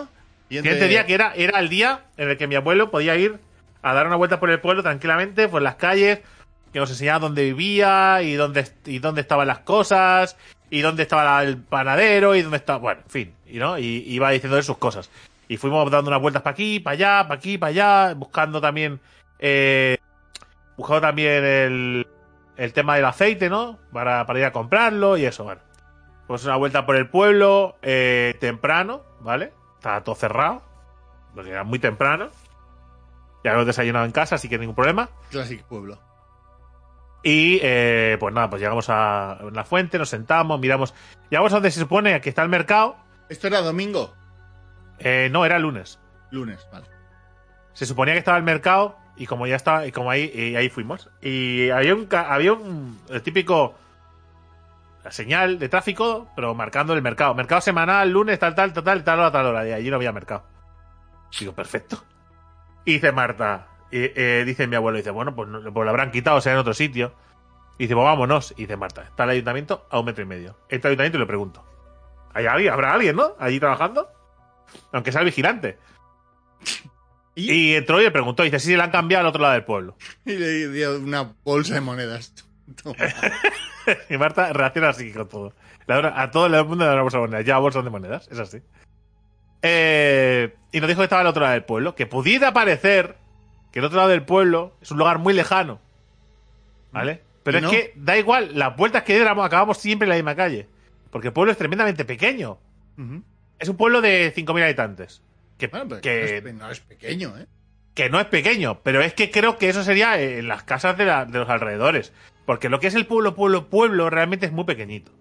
Speaker 2: Siguiente-
Speaker 1: Siguiente día que era, era el día en el que mi abuelo podía ir a dar una vuelta por el pueblo tranquilamente, por las calles, que nos enseñaba dónde vivía y dónde, y dónde estaban las cosas, y dónde estaba el panadero, y dónde estaba. Bueno, en fin, y, ¿no? y iba diciendo sus cosas. Y fuimos dando unas vueltas para aquí, para allá, para aquí, para allá, buscando también. Eh, buscando también el, el tema del aceite, ¿no? Para, para ir a comprarlo y eso, bueno. Pues una vuelta por el pueblo eh, temprano, ¿vale? Estaba todo cerrado, porque era muy temprano. Ya lo desayunado en casa, así que ningún problema.
Speaker 2: Classic Pueblo.
Speaker 1: Y eh, pues nada, pues llegamos a la fuente, nos sentamos, miramos. Llegamos a donde se supone que está el mercado.
Speaker 2: ¿Esto era domingo?
Speaker 1: Eh, no, era lunes.
Speaker 2: Lunes, vale.
Speaker 1: Se suponía que estaba el mercado y como ya estaba, y como ahí, y ahí fuimos. Y había un, había un el típico la señal de tráfico, pero marcando el mercado. Mercado semanal, lunes, tal, tal, tal, tal, tal hora, tal hora. Y allí no había mercado. Digo, perfecto. Y dice Marta, y, eh, dice mi abuelo, dice, bueno, pues, no- pues lo habrán quitado, o sea, en otro sitio. Y dice, pues vámonos. Y dice Marta, está el ayuntamiento a un metro y medio. Entra al ayuntamiento y le pregunto. ¿Hay alguien? ¿Habrá alguien, no? Allí trabajando. Aunque sea el vigilante.
Speaker 2: Y,
Speaker 1: Y entró y le preguntó, dice, sí, se la han cambiado al otro lado del pueblo.
Speaker 2: y le dio una bolsa de monedas.
Speaker 1: Y Marta reacciona así con todo. Le a todo el mundo le da una bolsa de monedas. Ya bolsas de monedas, es así. Eh, y nos dijo que estaba al otro lado del pueblo. Que pudiera parecer que el otro lado del pueblo es un lugar muy lejano. ¿Vale? Pero
Speaker 2: ¿Y
Speaker 1: es que da igual, las vueltas que diéramos acabamos siempre en la misma calle. Porque el pueblo es tremendamente pequeño. Es un pueblo de 5.000 habitantes. Que,
Speaker 2: Bueno, pero
Speaker 1: que-
Speaker 2: no, es, pe- no es pequeño, ¿eh?
Speaker 1: que no es pequeño, pero es que creo que eso sería en las casas de, la- de los alrededores. Porque lo que es el pueblo, pueblo, pueblo, realmente es muy pequeñito.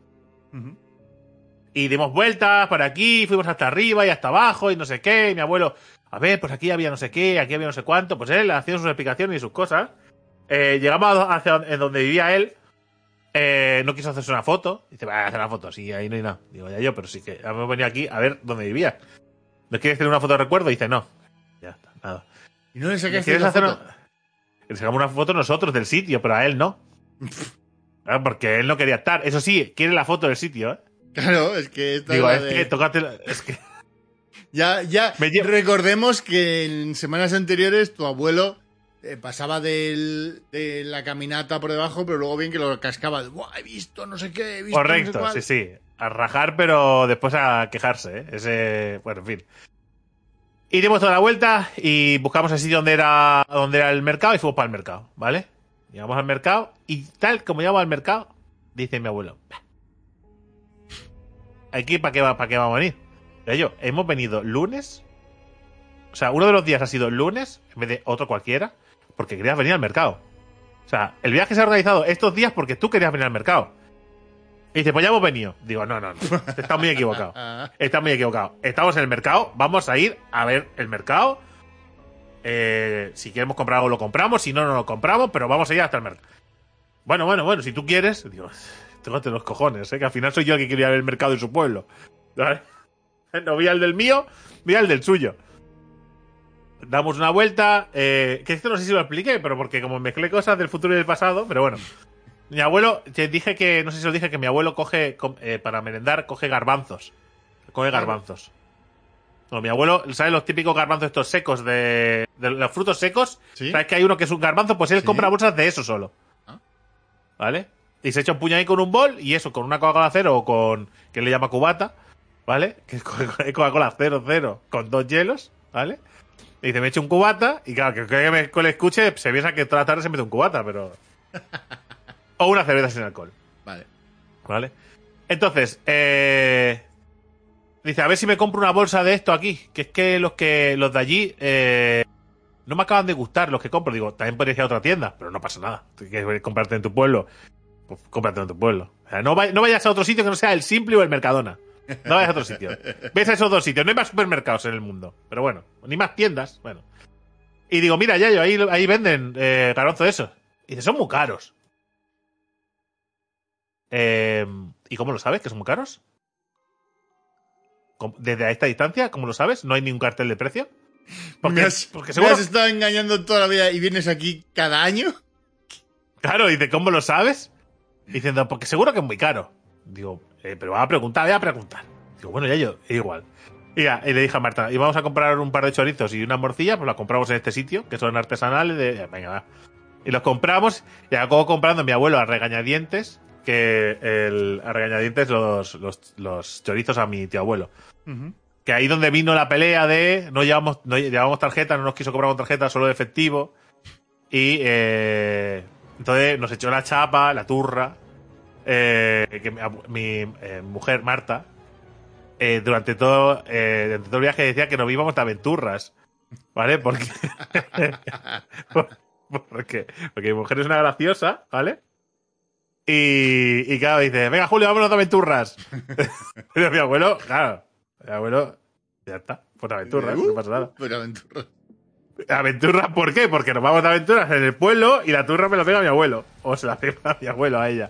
Speaker 1: Y dimos vueltas por aquí, fuimos hasta arriba y hasta abajo y no sé qué. Y mi abuelo, a ver, pues aquí había no sé qué, aquí había no sé cuánto. Pues él haciendo sus explicaciones y sus cosas. Eh, llegamos a- hacia en donde vivía él. Eh, no quiso hacerse una foto. Dice, va a hacer una foto. Sí, ahí no hay nada. Digo, ya yo, pero sí que hemos venido aquí a ver dónde vivía. ¿No quieres hacer una foto de recuerdo? Dice, no. Ya está, nada.
Speaker 2: ¿Y no le
Speaker 1: ¿Me
Speaker 2: sacaste
Speaker 1: ¿Quieres
Speaker 2: la
Speaker 1: hacer
Speaker 2: foto?
Speaker 1: una... Le sacamos una foto nosotros del sitio, pero a él no. Claro, porque él no quería estar. Eso sí, quiere la foto del sitio, ¿eh?
Speaker 2: Claro, es que esta
Speaker 1: Digo,
Speaker 2: es de-
Speaker 1: que tócate... la- Es que...
Speaker 2: Ya, ya. Recordemos que en semanas anteriores tu abuelo eh, pasaba del- de la caminata por debajo, pero luego bien que lo cascaba. "Buah, he visto no sé qué, he visto no sé
Speaker 1: Correcto,
Speaker 2: cuál".
Speaker 1: sí, sí. A rajar, pero después a quejarse, ¿eh? Ese... Bueno, en fin. Y dimos toda la vuelta y buscamos el sitio donde era, donde era el mercado y fuimos para el mercado, ¿vale? Llegamos al mercado y tal como llegamos al mercado, dice mi abuelo, "Bah, aquí para qué, va, para qué vamos a venir. Yo, hemos venido lunes. O sea, uno de los días ha sido lunes en vez de otro cualquiera, porque querías venir al mercado. O sea, el viaje se ha organizado estos días porque tú querías venir al mercado. Y dice, pues ya hemos venido. Digo, no, no, no. Estás muy equivocado. Estás muy equivocado. Estamos en el mercado, vamos a ir a ver el mercado. Eh, si queremos comprar algo lo compramos, si no, no lo compramos, pero vamos a ir hasta el mercado. Bueno, bueno, bueno, si tú quieres, digo, tengo los cojones, ¿eh? que al final soy yo el que quería ver el mercado de su pueblo. ¿Vale? No vi al del mío, vi al del suyo. Damos una vuelta, eh, que esto no sé si lo expliqué, pero porque como mezclé cosas del futuro y del pasado, pero bueno. Mi abuelo, te dije que, no sé si lo dije, que mi abuelo coge, eh, para merendar, coge garbanzos. Coge garbanzos. No, mi abuelo, ¿sabes los típicos garbanzos estos secos de, de los frutos secos?
Speaker 2: ¿Sí?
Speaker 1: ¿Sabes que hay uno que es un garbanzo? Pues él
Speaker 2: Sí.
Speaker 1: compra bolsas de eso solo.
Speaker 2: Ah.
Speaker 1: ¿Vale? Y se echa un puño ahí con un bol y eso, con una Coca-Cola cero o con, que le llama cubata, ¿vale? Que es Coca- Coca-Cola cero cero con dos hielos, ¿vale? Y dice, me echo un cubata y claro, que, que me que le escuche se piensa que toda la tarde se mete un cubata, pero... o una cerveza sin alcohol.
Speaker 2: Vale.
Speaker 1: ¿Vale? Entonces, eh, dice, a ver si me compro una bolsa de esto aquí. Que es que los que los de allí eh, no me acaban de gustar los que compro. Digo, también podría ir a otra tienda, pero no pasa nada. Si quieres comprarte en tu pueblo, pues cómprate en tu pueblo. O sea, no, no vayas a otro sitio que no sea el Simple o el Mercadona. No vayas a otro sitio. Ves a esos dos sitios. No hay más supermercados en el mundo. Pero bueno, ni más tiendas. Bueno. Y digo, mira, Yayo, ahí, ahí venden eh, de esos. Y dice, son muy caros. Eh, ¿Y cómo lo sabes que son muy caros? ¿Cómo- Desde a esta distancia, ¿cómo lo sabes? ¿No hay ningún cartel de precio? Porque,
Speaker 2: ¿Me has,
Speaker 1: porque
Speaker 2: me
Speaker 1: seguro.
Speaker 2: has estado engañando toda la vida y vienes aquí cada año?
Speaker 1: Claro, dice, ¿cómo lo sabes? Diciendo, porque seguro que es muy caro. Digo, eh, pero va a preguntar, voy a preguntar. Digo, bueno, ya yo, igual. Y, ya, y le dije a Marta, y vamos a comprar un par de chorizos y una morcilla, pues la compramos en este sitio, que son artesanales. De, ya, venga, va. Y los compramos, y acabo comprando mi abuelo a regañadientes, que el, a regañadientes los, los, los chorizos a mi tío abuelo. Que ahí donde vino la pelea de no llevamos, no llevamos tarjeta, no nos quiso comprar con tarjeta, solo de efectivo. Y eh, entonces nos echó la chapa, la turra, eh, que mi, eh, mujer Marta, eh, durante todo, eh, durante todo el viaje decía que nos íbamos de aventurras. ¿Vale? Porque, porque, porque mi mujer es una graciosa, ¿vale? Y, y claro, dice, venga Julio, vámonos de aventurras. Pero mi abuelo, claro, mi abuelo, ya está, pues de aventurras, no pasa nada.
Speaker 2: Pero aventuras.
Speaker 1: ¿Aventuras por qué? Porque nos vamos de aventuras en el pueblo y la turra me la pega mi abuelo. O se la pega a mi abuelo, a ella.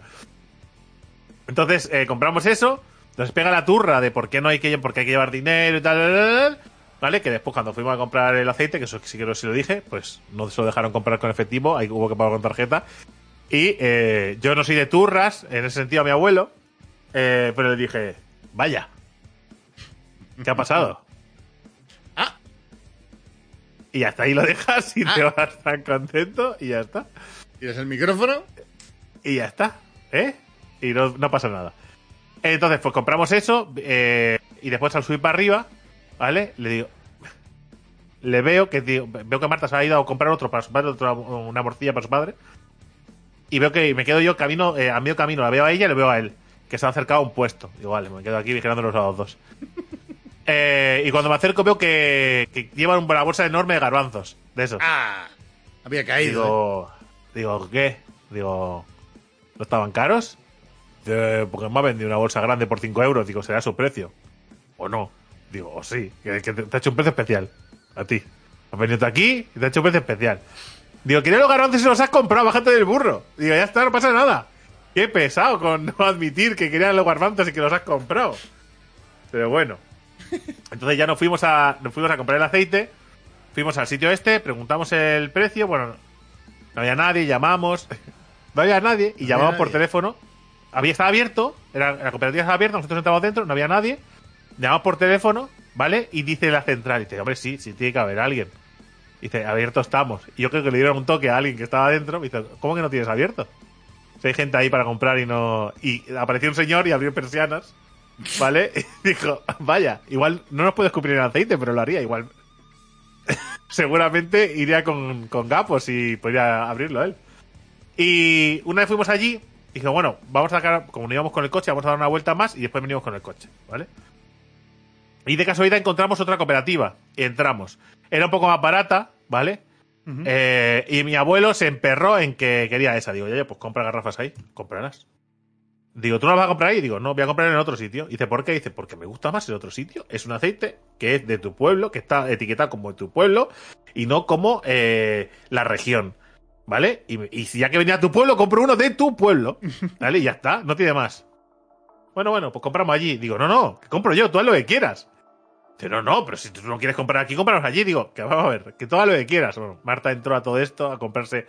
Speaker 1: Entonces, eh, compramos eso, nos pega la turra de por qué no hay que, hay llevar dinero y tal, tal, tal, tal, ¿vale? Que después cuando fuimos a comprar el aceite, que eso sí que sí lo dije, pues no se lo dejaron comprar con efectivo, ahí hubo que pagar con tarjeta. Y eh, yo no soy de turras, en ese sentido a mi abuelo, eh, pero le dije, vaya, ¿qué ha pasado?
Speaker 2: Ah.
Speaker 1: Y hasta ahí lo dejas y te
Speaker 2: Ah.
Speaker 1: vas tan contento y ya está.
Speaker 2: Tiras el micrófono.
Speaker 1: Y ya está, ¿eh? Y no, no pasa nada. Entonces, pues compramos eso eh, y después al subir para arriba, ¿vale? Le digo... Le veo que digo, veo que Marta se ha ido a comprar otro para su padre, otra- una morcilla para su padre. Y veo que me quedo yo camino, eh, a medio camino, la veo a ella y le veo a él, que se ha acercado a un puesto. Digo, vale, me quedo aquí vigilándolos a los dos. Eh, y cuando me acerco veo que, que llevan una bolsa enorme de garbanzos, de esos.
Speaker 2: Ah. Había caído. ¿eh?
Speaker 1: Digo, digo, ¿qué? Digo, ¿no estaban caros? Porque me ha vendido una bolsa grande por 5 euros. Digo, ¿será su precio? ¿O no? Digo, o sí, que, que te, ha hecho un precio especial. A ti. Has venido aquí y te ha hecho un precio especial. Digo, ¿quieres los garbanzos y los has comprado? Bájate del burro. Digo, ya está, no pasa nada. Qué pesado con no admitir que querían los garbanzos y que los has comprado. Pero bueno. Entonces ya nos fuimos a, nos fuimos a comprar el aceite. Fuimos al sitio este, preguntamos el precio. Bueno, no había nadie, llamamos. No había nadie y
Speaker 2: No
Speaker 1: llamamos por teléfono. Había estaba abierto, era, la cooperativa estaba abierta, nosotros entramos dentro, no había nadie. Llamamos por teléfono, ¿vale? Y dice la central, dice, hombre, sí, sí tiene que haber alguien. Dice, abierto estamos. Y yo creo que le dieron un toque a alguien que estaba dentro. Dice, ¿cómo que no tienes abierto? Si hay gente ahí para comprar y no. Y apareció un señor y abrió persianas, ¿vale? Y dijo, vaya, igual no nos puede escupir en aceite, pero lo haría igual. Seguramente iría con, con gapos y podría abrirlo él. Y una vez fuimos allí, dije, bueno, vamos a sacar, como no íbamos con el coche, vamos a dar una vuelta más y después venimos con el coche, ¿vale? Y de casualidad encontramos otra cooperativa. Y entramos. Era un poco más barata, ¿vale? Eh, y mi abuelo se emperró en que quería esa. Digo, ya, ya, pues compra garrafas ahí, cómpralas. Digo, ¿tú no las vas a comprar ahí? Digo, no, voy a comprar en otro sitio. Dice, ¿por qué? Dice, porque me gusta más el otro sitio. Es un aceite que es de tu pueblo, que está etiquetado como de tu pueblo y no como eh, la región. ¿Vale? Y, y si ya que venía a tu pueblo, compro uno de tu pueblo. ¿Vale? Y ya está, no tiene más. Bueno, bueno, pues compramos allí. Digo, no, no, que compro yo, tú haz lo que quieras. Dice, no, no, pero si tú no quieres comprar aquí, cómpranos allí. Digo, que vamos a ver, que tú haz lo que quieras. Bueno, Marta entró a todo esto a comprarse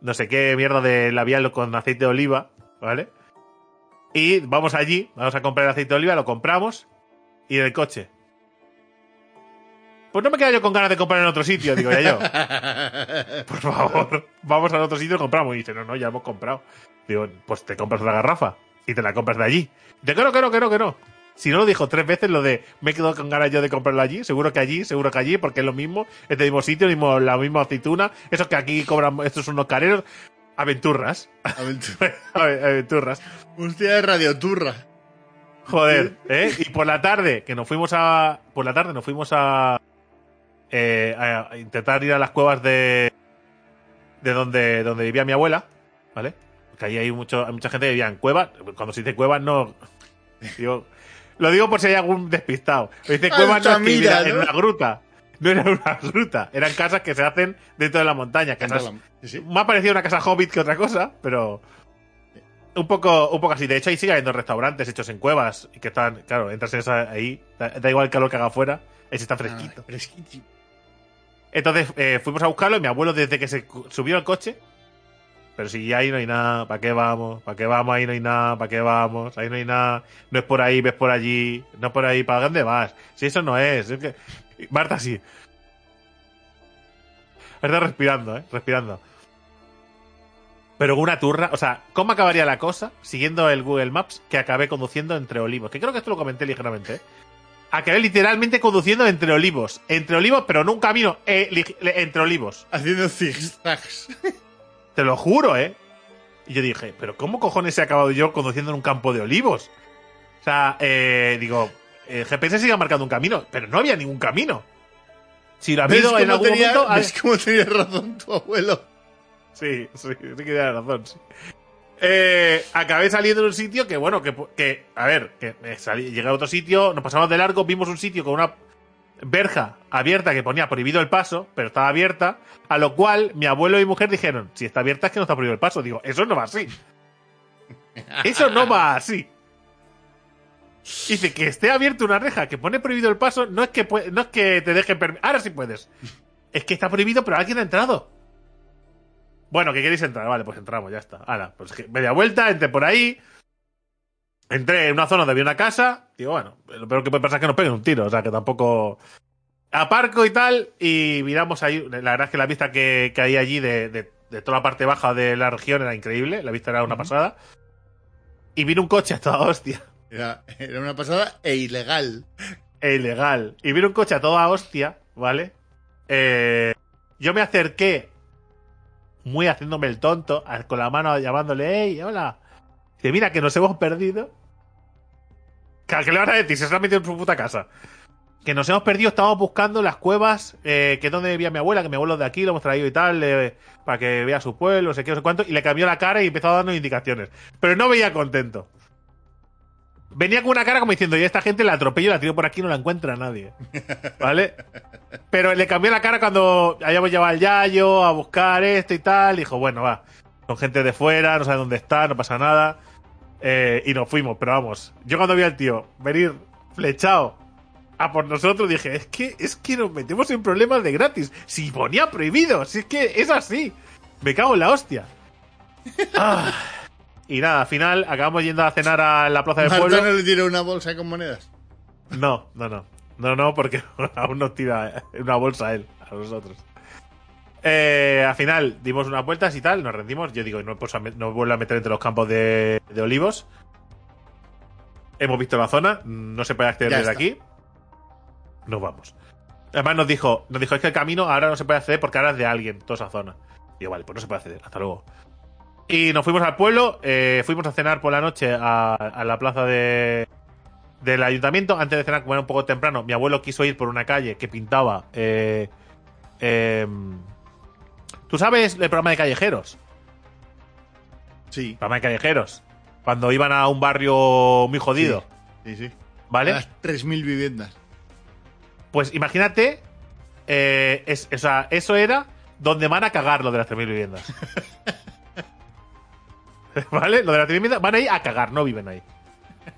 Speaker 1: no sé qué mierda de labial con aceite de oliva, ¿vale? Y vamos allí, vamos a comprar el aceite de oliva, lo compramos y en el coche. Pues no me queda yo con ganas de comprar en otro sitio, digo ya yo. Por favor, vamos al otro sitio y compramos. Y dice, no, no, ya hemos comprado. Digo, pues te compras una garrafa y te la compras de allí. Dice, que no, que no, que no, que no. Si no lo dijo tres veces lo de me he quedado con ganas yo de comprarlo allí, seguro que allí, seguro que allí, porque es lo mismo, es del mismo sitio, mismo, la misma aceituna, esos que aquí cobran, estos son unos careros, aventurras.
Speaker 2: Aventura.
Speaker 1: aventurras.
Speaker 2: Hostia de radioturra.
Speaker 1: Joder, ¿eh? Y por la tarde, que nos fuimos a. Por la tarde nos fuimos a. eh, a intentar ir a las cuevas de. de donde, donde vivía mi abuela, ¿vale? Porque ahí hay, mucho, hay mucha gente que vivía en cuevas. Cuando se dice cuevas, no. Digo, lo digo por si hay algún despistado. Se dice cuevas no es que en una gruta. No era una gruta, eran casas que se hacen dentro de la montaña. Casas,
Speaker 2: Sí,
Speaker 1: ha parecido una casa hobbit que otra cosa, pero un poco, un poco así. De hecho, ahí sigue habiendo restaurantes hechos en cuevas y que están, claro, entras en esa, ahí, da, da igual el calor que haga afuera, ese está fresquito.
Speaker 2: Ah, fresquito.
Speaker 1: Entonces eh, fuimos a buscarlo y mi abuelo desde que se subió al coche, pero si ahí no hay nada, ¿para qué vamos? ¿Para qué vamos? Ahí no hay nada, ¿para qué vamos? Ahí no hay nada, no es por ahí, ves por allí, no es por ahí, ¿para dónde vas? Si eso no es, es que... Marta sí. Está respirando, ¿eh? Respirando. Pero una turra, o sea, ¿cómo acabaría la cosa siguiendo el Google Maps que acabé conduciendo entre olivos? Que creo que esto lo comenté ligeramente, ¿eh? Acabé literalmente conduciendo entre olivos. Entre olivos, pero no un camino, eh, entre olivos.
Speaker 2: Haciendo zigzags.
Speaker 1: Te lo juro, ¿eh? Y yo dije, ¿pero cómo cojones he acabado yo conduciendo en un campo de olivos? O sea, eh, digo, el GPS sigue marcando un camino, pero no había ningún camino. Si lo ha
Speaker 2: ¿Ves
Speaker 1: habido en algún
Speaker 2: tenía,
Speaker 1: momento.
Speaker 2: ¿Ves cómo tenía razón tu abuelo?
Speaker 1: Sí, sí, sí que tiene razón, sí. Eh, acabé saliendo de un sitio que, bueno, que, que a ver, que me salí, llegué a otro sitio, nos pasamos de largo, vimos un sitio con una verja abierta que ponía prohibido el paso, pero estaba abierta, a lo cual mi abuelo y mi mujer dijeron, si está abierta es que no está prohibido el paso. Digo, eso no va así. Eso no va así. Dice que esté abierta una reja que pone prohibido el paso, no es que, no es que te dejen permitir. Ahora sí puedes. Es que está prohibido, pero alguien ha entrado. Bueno, que queréis entrar, vale, pues entramos, ya está. Ahora, pues media vuelta, entré por ahí. Entré en una zona donde había una casa. Digo, bueno, lo peor que puede pasar es que nos peguen un tiro, o sea que tampoco. Aparco y tal, y miramos ahí. La verdad es que la vista que, que hay allí de, de- de toda la parte baja de la región era increíble. La vista era una pasada. Y vino un coche a toda hostia.
Speaker 2: Era, era una pasada e ilegal.
Speaker 1: e ilegal. Y vino un coche a toda hostia, ¿vale? Eh, yo me acerqué, muy haciéndome el tonto, con la mano llamándole, ¡Ey, hola! Dice, mira, que nos hemos perdido. ¿Qué le van a decir? Se ha metido en su puta casa. Que nos hemos perdido, estábamos buscando las cuevas, eh, que es donde vivía mi abuela, que mi abuelo de aquí, lo hemos traído y tal, para que vea su pueblo, no sé qué, no sé cuánto, y le cambió la cara y empezó a darnos indicaciones. Pero no veía contento. Venía con una cara como diciendo, y esta gente la atropello, la tiro por aquí y no la encuentra nadie. ¿Vale? Pero le cambió la cara cuando hayamos llevado al Yayo a buscar esto y tal. Dijo, bueno, va. Son gente de fuera, no sabe dónde está, no pasa nada. Eh, y nos fuimos, pero vamos. Yo cuando vi al tío venir flechado a por nosotros, dije, es que, es que nos metemos en problemas de gratis. Si ponía prohibido, si es que es así. Me cago en la hostia. Ah. Y nada, al final acabamos yendo a cenar a la plaza del
Speaker 2: Marta
Speaker 1: pueblo.
Speaker 2: no le tiró una bolsa con monedas.
Speaker 1: No, no, no. No, no, porque aún nos tira una bolsa a él, a nosotros. Eh, al final dimos unas vueltas y tal, nos rendimos. Yo digo, no, pues, no vuelvo a meter entre los campos de, de olivos. Hemos visto la zona, no se puede acceder
Speaker 2: Ya
Speaker 1: desde
Speaker 2: está.
Speaker 1: aquí. Nos vamos. Además nos dijo, nos dijo, es que el camino ahora no se puede acceder porque ahora es de alguien, toda esa zona. Digo, vale, pues no se puede acceder, hasta luego. Y nos fuimos al pueblo, eh, fuimos a cenar por la noche a, a la plaza de, del ayuntamiento, antes de cenar, como era un poco temprano, mi abuelo quiso ir por una calle que pintaba. eh, em, ¿Tú sabes el programa de callejeros?
Speaker 2: Sí.
Speaker 1: programa de callejeros. Cuando iban a un barrio muy jodido.
Speaker 2: Sí, sí.
Speaker 1: ¿Vale?
Speaker 2: Las 3.000 viviendas.
Speaker 1: Pues imagínate. eh, es- o sea, eso era donde van a cagar lo de las 3.000 viviendas. ¿Vale? Lo de 3.000 viviendas van ahí a cagar, no viven ahí.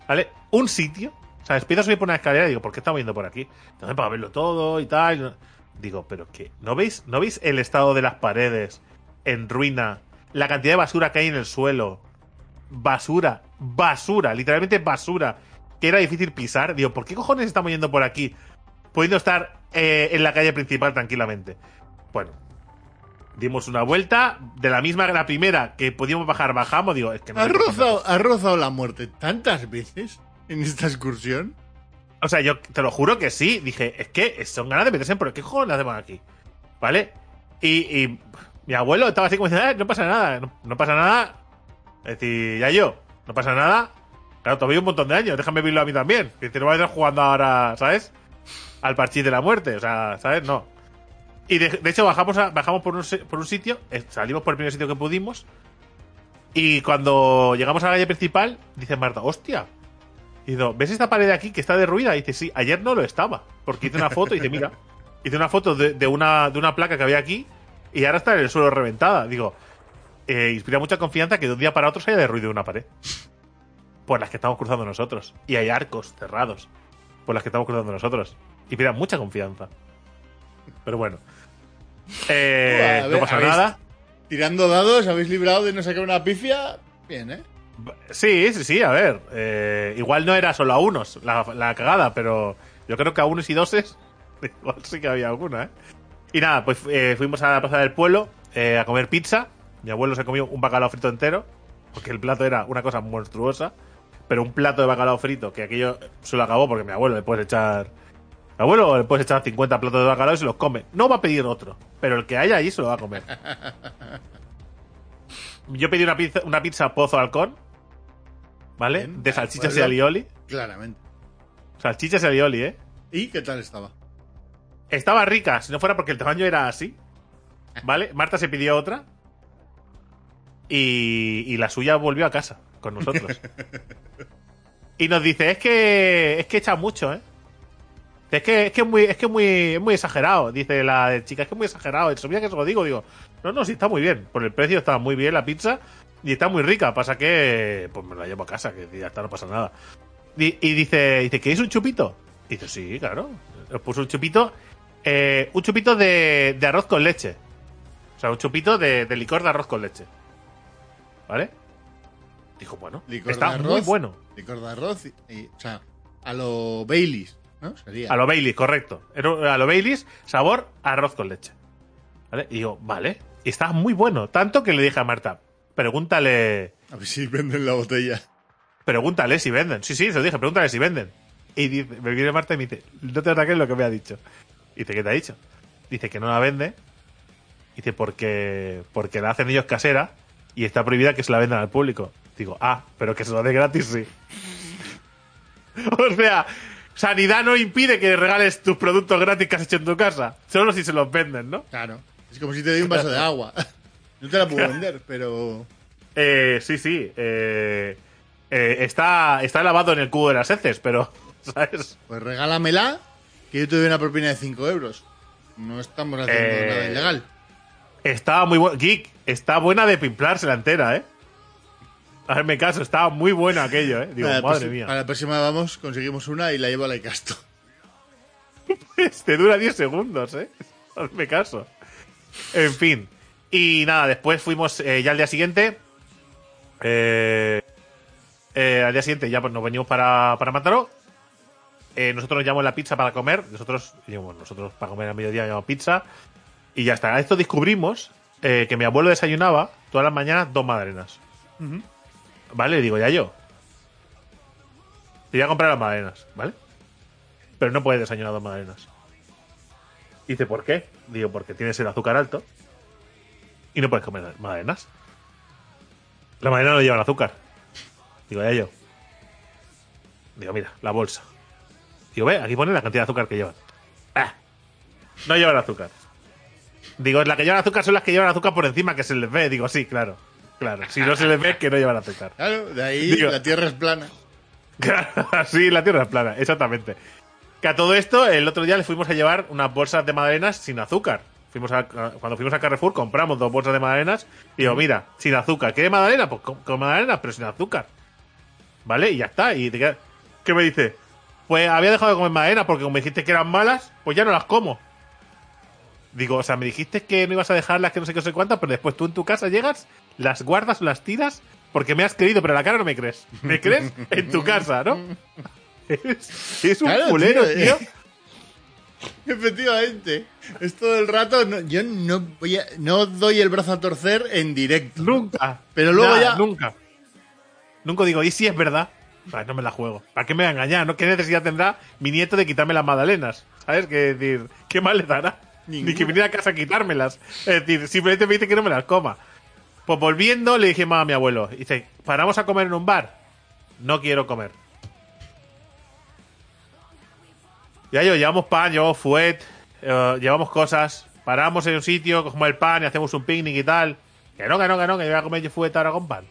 Speaker 1: ¿Vale? Un sitio. O sea, empiezo a subir por una escalera y digo, ¿por qué estamos yendo por aquí? Entonces, para verlo todo y tal. Digo, ¿pero qué? ¿No veis, ¿No veis el estado de las paredes en ruina? La cantidad de basura que hay en el suelo. Basura, basura, literalmente basura. Que era difícil pisar. Digo, ¿por qué cojones estamos yendo por aquí? Pudiendo estar eh, en la calle principal tranquilamente. Bueno, dimos una vuelta. De la misma que la primera que podíamos bajar, bajamos. Digo, es que no
Speaker 2: ¿Has rozado, has rozado la muerte tantas veces en esta excursión?
Speaker 1: O sea, yo te lo juro que sí. Dije, es que son ganas de meterse en por qué cojones hacemos aquí. ¿Vale? Y, y mi abuelo estaba así como diciendo, "Eh, no pasa nada, no, no pasa nada. Es decir, ya yo, no pasa nada. Claro, todavía un montón de años, déjame vivirlo a mí también. Que no voy a estar jugando ahora, ¿sabes? Al parchís de la muerte, o sea, ¿sabes? No. Y de, hecho bajamos, bajamos por, un, por un sitio, eh, salimos por el primer sitio que pudimos. Y cuando llegamos a la calle principal, dice Marta, hostia, y digo, ¿ves esta pared de aquí que está derruida? Y dice, sí, ayer no lo estaba. Porque hice una foto y dice, mira, hice una foto de, de una, de una placa que había aquí y ahora está en el suelo reventada. Digo, eh, inspira mucha confianza que de un día para otro se haya derruido una pared. Por las que estamos cruzando nosotros. Y hay arcos cerrados. Por las que estamos cruzando nosotros. Inspira mucha confianza. Pero bueno. Eh,
Speaker 2: ver,
Speaker 1: no pasa nada.
Speaker 2: Tirando dados, habéis librado de no sacar una pifia. Bien, ¿eh?
Speaker 1: Sí, sí, sí, a ver. eh, igual no era solo a unos la, la cagada, pero yo creo que a unos y doses igual sí que había alguna, ¿eh? Y nada, pues eh, fuimos a la plaza del pueblo eh, a comer pizza. Mi abuelo se comió un bacalao frito entero, porque el plato era una cosa monstruosa. Pero un plato de bacalao frito, que aquello se lo acabó porque mi abuelo le puedes echar. Mi abuelo le puedes echar 50 platos de bacalao y se los come. No va a pedir otro, pero el que haya allí se lo va a comer. Yo pedí una pizza, una pizza pozo halcón, ¿vale?
Speaker 2: Bien,
Speaker 1: de salchichas y alioli.
Speaker 2: Claramente.
Speaker 1: Salchichas y alioli, ¿eh?
Speaker 2: ¿Y qué tal estaba?
Speaker 1: Estaba rica, si no fuera porque el tamaño era así. ¿Vale? Marta se pidió otra. Y, y la suya volvió a casa con nosotros. y nos dice, es que es que echa mucho, ¿eh? Es que es que es muy, es que es muy, es muy exagerado, dice la chica, es que es muy exagerado. Sabía que se lo digo, digo, no, no, sí está muy bien. Por el precio está muy bien la pizza y está muy rica. Pasa que pues me la llevo a casa, que ya está, no pasa nada. Y, y dice, dice, ¿queréis un chupito? Y dice, sí, claro. Os puso un chupito. eh, un chupito de, de arroz con leche. O sea, un chupito de, de licor de arroz con leche. ¿Vale? Dijo, bueno,
Speaker 2: Licor
Speaker 1: está
Speaker 2: de arroz.
Speaker 1: muy bueno.
Speaker 2: Licor de arroz. Y, y- o sea, a lo Baileys, ¿no? Sería.
Speaker 1: A lo Baileys, correcto. A lo Baileys, sabor arroz con leche. ¿Vale? Y digo, vale. Y está muy bueno. Tanto que le dije a Marta, pregúntale.
Speaker 2: A ver si venden la botella.
Speaker 1: Pregúntale si venden. Sí, sí, se lo dije, pregúntale si venden. Y dice, me viene Marta y me dice, no te ataques lo que me ha dicho. Dice, ¿qué te ha dicho? Dice que no la vende. Dice, porque, porque la hacen ellos casera y está prohibida que se la vendan al público. Digo, ah, pero que se lo dé gratis, sí. o sea, sanidad no impide que regales tus productos gratis que has hecho en tu casa. Solo si se los venden, ¿no?
Speaker 2: Claro. Es como si te doy un vaso de agua. No te la puedo vender, pero.
Speaker 1: Eh, sí, sí. eh, eh, está, está lavado en el cubo de las heces, pero, ¿sabes?
Speaker 2: Pues regálamela, que yo te doy una propina de 5 euros. No estamos haciendo
Speaker 1: Eh,
Speaker 2: nada ilegal.
Speaker 1: Estaba muy buena. Geek, está buena de pimplársela entera, ¿eh? Hazme caso, estaba muy bueno aquello, ¿eh? Digo,
Speaker 2: la
Speaker 1: madre
Speaker 2: proxi-
Speaker 1: mía.
Speaker 2: Para la próxima vamos, conseguimos una y la llevo a la Icasto.
Speaker 1: Te dura 10 segundos, ¿eh? Hazme caso. En fin. Y nada, después fuimos eh, ya al día siguiente. eh, eh, al día siguiente ya pues, nos venimos para, para Mataró. Eh, nosotros nos llamamos la pizza para comer. Nosotros, digamos, nosotros para comer a mediodía llamamos pizza. Y ya está. A esto descubrimos eh, que mi abuelo desayunaba todas las mañanas dos madrenas. ¿Vale? Le digo, ya yo. Te voy a comprar las magdalenas, ¿vale? Pero no puedes desayunar dos magdalenas. Dice, ¿por qué? Digo, porque tienes el azúcar alto y no puedes comer magdalenas. La magdalena no lleva azúcar. Digo, ya yo. Digo, mira, la bolsa. Digo, ve, aquí pone la cantidad de azúcar que llevan. Ah, no llevan azúcar. Digo, la que llevan azúcar son las que llevan azúcar por encima, que se les ve. Digo, sí, claro. Claro, si no se les ve, que no llevan azúcar.
Speaker 2: Claro, de ahí
Speaker 1: Digo-
Speaker 2: la tierra es plana.
Speaker 1: sí, la tierra es plana, exactamente. Que a todo esto, el otro día le fuimos a llevar unas bolsas de magdalenas sin azúcar. Fuimos a- cuando fuimos a Carrefour compramos dos bolsas de magdalenas y digo, mira, sin azúcar. ¿Quieres magdalena? Pues con, con magdalenas, pero sin azúcar. ¿Vale? Y ya está. Y te queda- ¿Qué me dice? Pues había dejado de comer magdalenas porque como me dijiste que eran malas, pues ya no las como. Digo, o sea, me dijiste que no ibas a dejarlas, que no sé qué, no sé cuántas, pero después tú en tu casa llegas, las guardas o las tiras porque me has creído, pero la cara no me crees. ¿Me crees? En tu casa, ¿no? Es, es un
Speaker 2: Claro,
Speaker 1: culero,
Speaker 2: tío,
Speaker 1: tío.
Speaker 2: eh. Efectivamente. Es todo el rato. no- yo no voy a, no doy el brazo a torcer en directo.
Speaker 1: Nunca.
Speaker 2: Pero luego ya-
Speaker 1: Nunca. Nunca digo, ¿y si es verdad? No me la juego. ¿Para qué me va a engañar? ¿no? ¿Qué necesidad tendrá mi nieto de quitarme las magdalenas? ¿Sabes? Que decir, ¿qué mal le dará? Ni que viniera a casa a quitármelas. Es decir, simplemente me dice que no me las coma. Pues volviendo, le dije más a mi abuelo. Dice, ¿paramos a comer en un bar? No quiero comer. Ya yo, llevamos pan, llevamos fuet, eh, llevamos cosas, paramos en un sitio, cogemos el pan y hacemos un picnic y tal. Que no, que no, que no, que yo voy a comer yo fuet ahora con pan.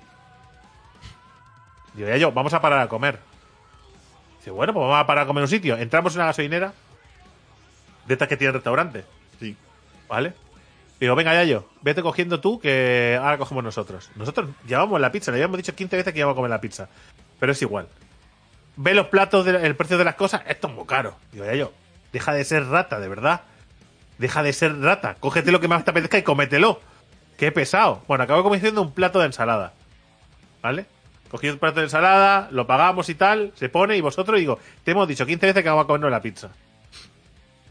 Speaker 1: Digo, ya yo, vamos a parar a comer. Dice, bueno, pues vamos a parar a comer en un sitio. Entramos en una gasolinera de estas que tiene restaurante,
Speaker 2: Sí.
Speaker 1: ¿vale? Digo, venga, ya yo, vete cogiendo tú que ahora cogemos nosotros. Nosotros llevamos la pizza, le habíamos dicho 15 veces que íbamos a comer la pizza. Pero es igual. Ve los platos, el precio de las cosas, esto es muy caro. Digo, ya yo, deja de ser rata, de verdad. Deja de ser rata. Cógete lo que más te apetezca y cómetelo. Qué pesado. Bueno, acabo comiendo un plato de ensalada. ¿Vale? Cogí un plato de ensalada, lo pagamos y tal, se pone y vosotros digo, te hemos dicho 15 veces que vamos a comernos la pizza.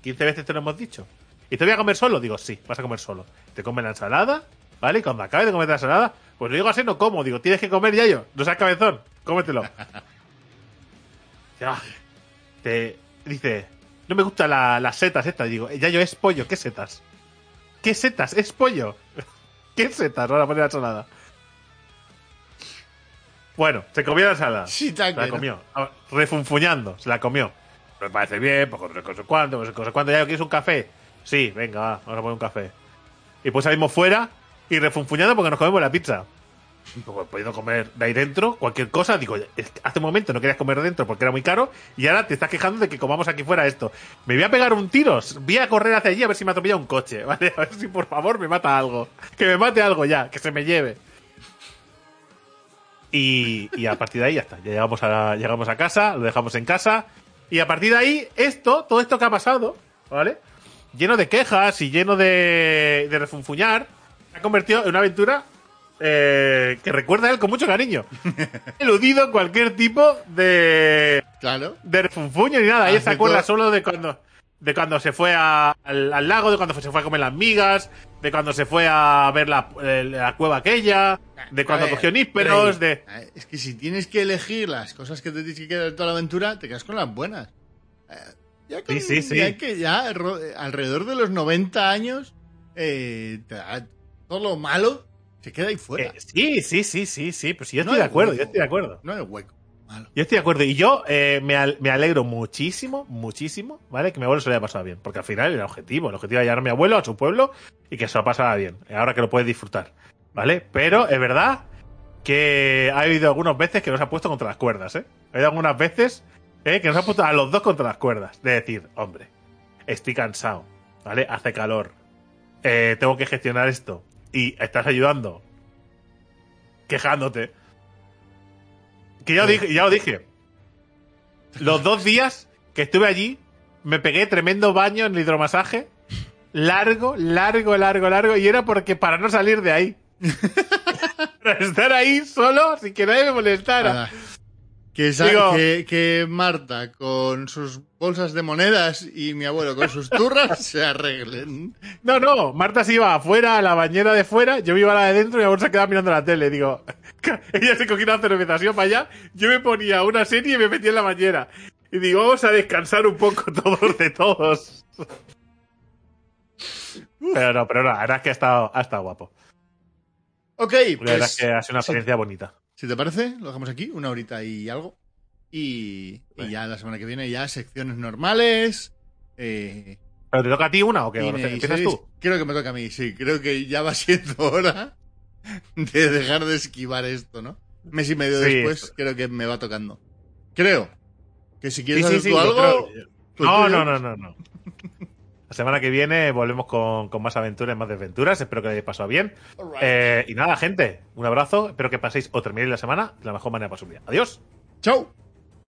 Speaker 1: 15 veces te lo hemos dicho. ¿Y te voy a comer solo? Digo, sí, vas a comer solo. Te comes la ensalada, ¿vale? Y cuando acabes de comer la ensalada, pues lo digo así, no como. Digo, tienes que comer ya yo. No seas cabezón, cómetelo. Ya. Te dice, no me gustan la- las setas estas. Digo, ya yo es pollo, ¿qué setas? ¿Qué setas? Es pollo. ¿Qué setas? Ahora poner la ensalada. Bueno, se comió la ensalada.
Speaker 2: Sí,
Speaker 1: Se la comió. Ah, Refunfuñando, se la comió. Me parece bien, pues no sé cuánto, no sé cuánto. ¿Ya quieres un café? Sí, venga, va, vamos a poner un café. Y pues salimos fuera y refunfuñando porque nos comemos la pizza. Pues podido comer de ahí dentro cualquier cosa. Digo, hace un momento no querías comer dentro porque era muy caro y ahora te estás quejando de que comamos aquí fuera esto. Me voy a pegar un tiro. Voy a correr hacia allí a ver si me atropella un coche. ¿Vale? A ver si por favor me mata algo. Que me mate algo ya, que se me lleve. Y, y a partir de ahí ya está. Ya llegamos a, llegamos a casa, lo dejamos en casa. Y a partir de ahí, esto, todo esto que ha pasado, ¿vale? Lleno de quejas y lleno de, de refunfuñar, se ha convertido en una aventura eh, que recuerda a él con mucho cariño. Eludido cualquier tipo de,
Speaker 2: Claro.
Speaker 1: de refunfuño ni nada. Ella se
Speaker 2: Hace
Speaker 1: acuerda solo de cuando, de cuando se fue a- al, al lago, de cuando se fue a comer las migas, de cuando se fue a ver la, la cueva aquella, de cuando
Speaker 2: ver,
Speaker 1: cogió nísperos, de...
Speaker 2: eh, Es que si tienes que elegir las cosas que te tienes que quedar de toda la aventura, te quedas con las buenas. Eh, Ya con-
Speaker 1: Sí, sí, sí.
Speaker 2: Ya que ya eh, alrededor de los 90 años, eh, todo lo malo se queda ahí fuera.
Speaker 1: Eh, sí, sí, sí, sí, sí, pues yo
Speaker 2: No
Speaker 1: estoy de acuerdo,
Speaker 2: hueco.
Speaker 1: yo estoy de acuerdo.
Speaker 2: No hay hueco. Malo.
Speaker 1: Yo estoy de acuerdo. Y yo eh, me, al- me alegro muchísimo, muchísimo, ¿vale? Que mi abuelo se lo haya pasado bien. Porque al final era el objetivo. El objetivo era llevar a mi abuelo a su pueblo y que se lo pasara bien. Ahora que lo puede disfrutar, ¿vale? Pero es verdad que ha habido algunas veces que nos ha puesto contra las cuerdas, ¿eh? Ha habido algunas veces ¿eh? que nos ha puesto a los dos contra las cuerdas. De decir, hombre, estoy cansado, ¿vale? Hace calor. eh, tengo que gestionar esto. Y estás ayudando. Quejándote. Que ya, os dije, ya os dije. Los dos días que estuve allí, me pegué tremendo baño en el hidromasaje. Largo, largo, largo, largo. Y era porque para no salir de ahí. para estar ahí solo sin que nadie me molestara.
Speaker 2: Que,
Speaker 1: Digo-
Speaker 2: que, que Marta con sus bolsas de monedas y mi abuelo con sus turras se arreglen.
Speaker 1: No, no, Marta se iba afuera, a la bañera de fuera, yo me iba a la de dentro y mi abuelo se quedaba mirando la tele. Digo, ella se cogía una cerveza, se iba para allá, yo me ponía una serie y me metía en la bañera. Y digo, vamos a descansar un poco todos de todos. Pero no, pero no, la verdad es que ha estado, ha estado guapo.
Speaker 2: Ok,
Speaker 1: La verdad
Speaker 2: pues
Speaker 1: es que ha sido una
Speaker 2: sí.
Speaker 1: experiencia bonita.
Speaker 2: Si te parece, lo dejamos aquí, una horita y algo. Y, y ya la semana que viene ya secciones normales. Eh,
Speaker 1: ¿Pero te toca a ti una o qué? ¿O ¿Empiezas tú?
Speaker 2: Creo que me toca a mí, sí. Creo que ya va siendo hora de dejar de esquivar esto, ¿no? Mes y medio
Speaker 1: Sí.
Speaker 2: después creo que me va tocando. Creo. Que si quieres
Speaker 1: Sí,
Speaker 2: hacer
Speaker 1: sí,
Speaker 2: tú algo...
Speaker 1: creo-
Speaker 2: tú
Speaker 1: No, no, no, no, no. La semana que viene volvemos con, con más aventuras, más desventuras. Espero que hayáis pasado bien. Eh, y nada, gente, un abrazo. Espero que paséis o terminéis la semana de la mejor manera posible. Adiós.
Speaker 2: Chao.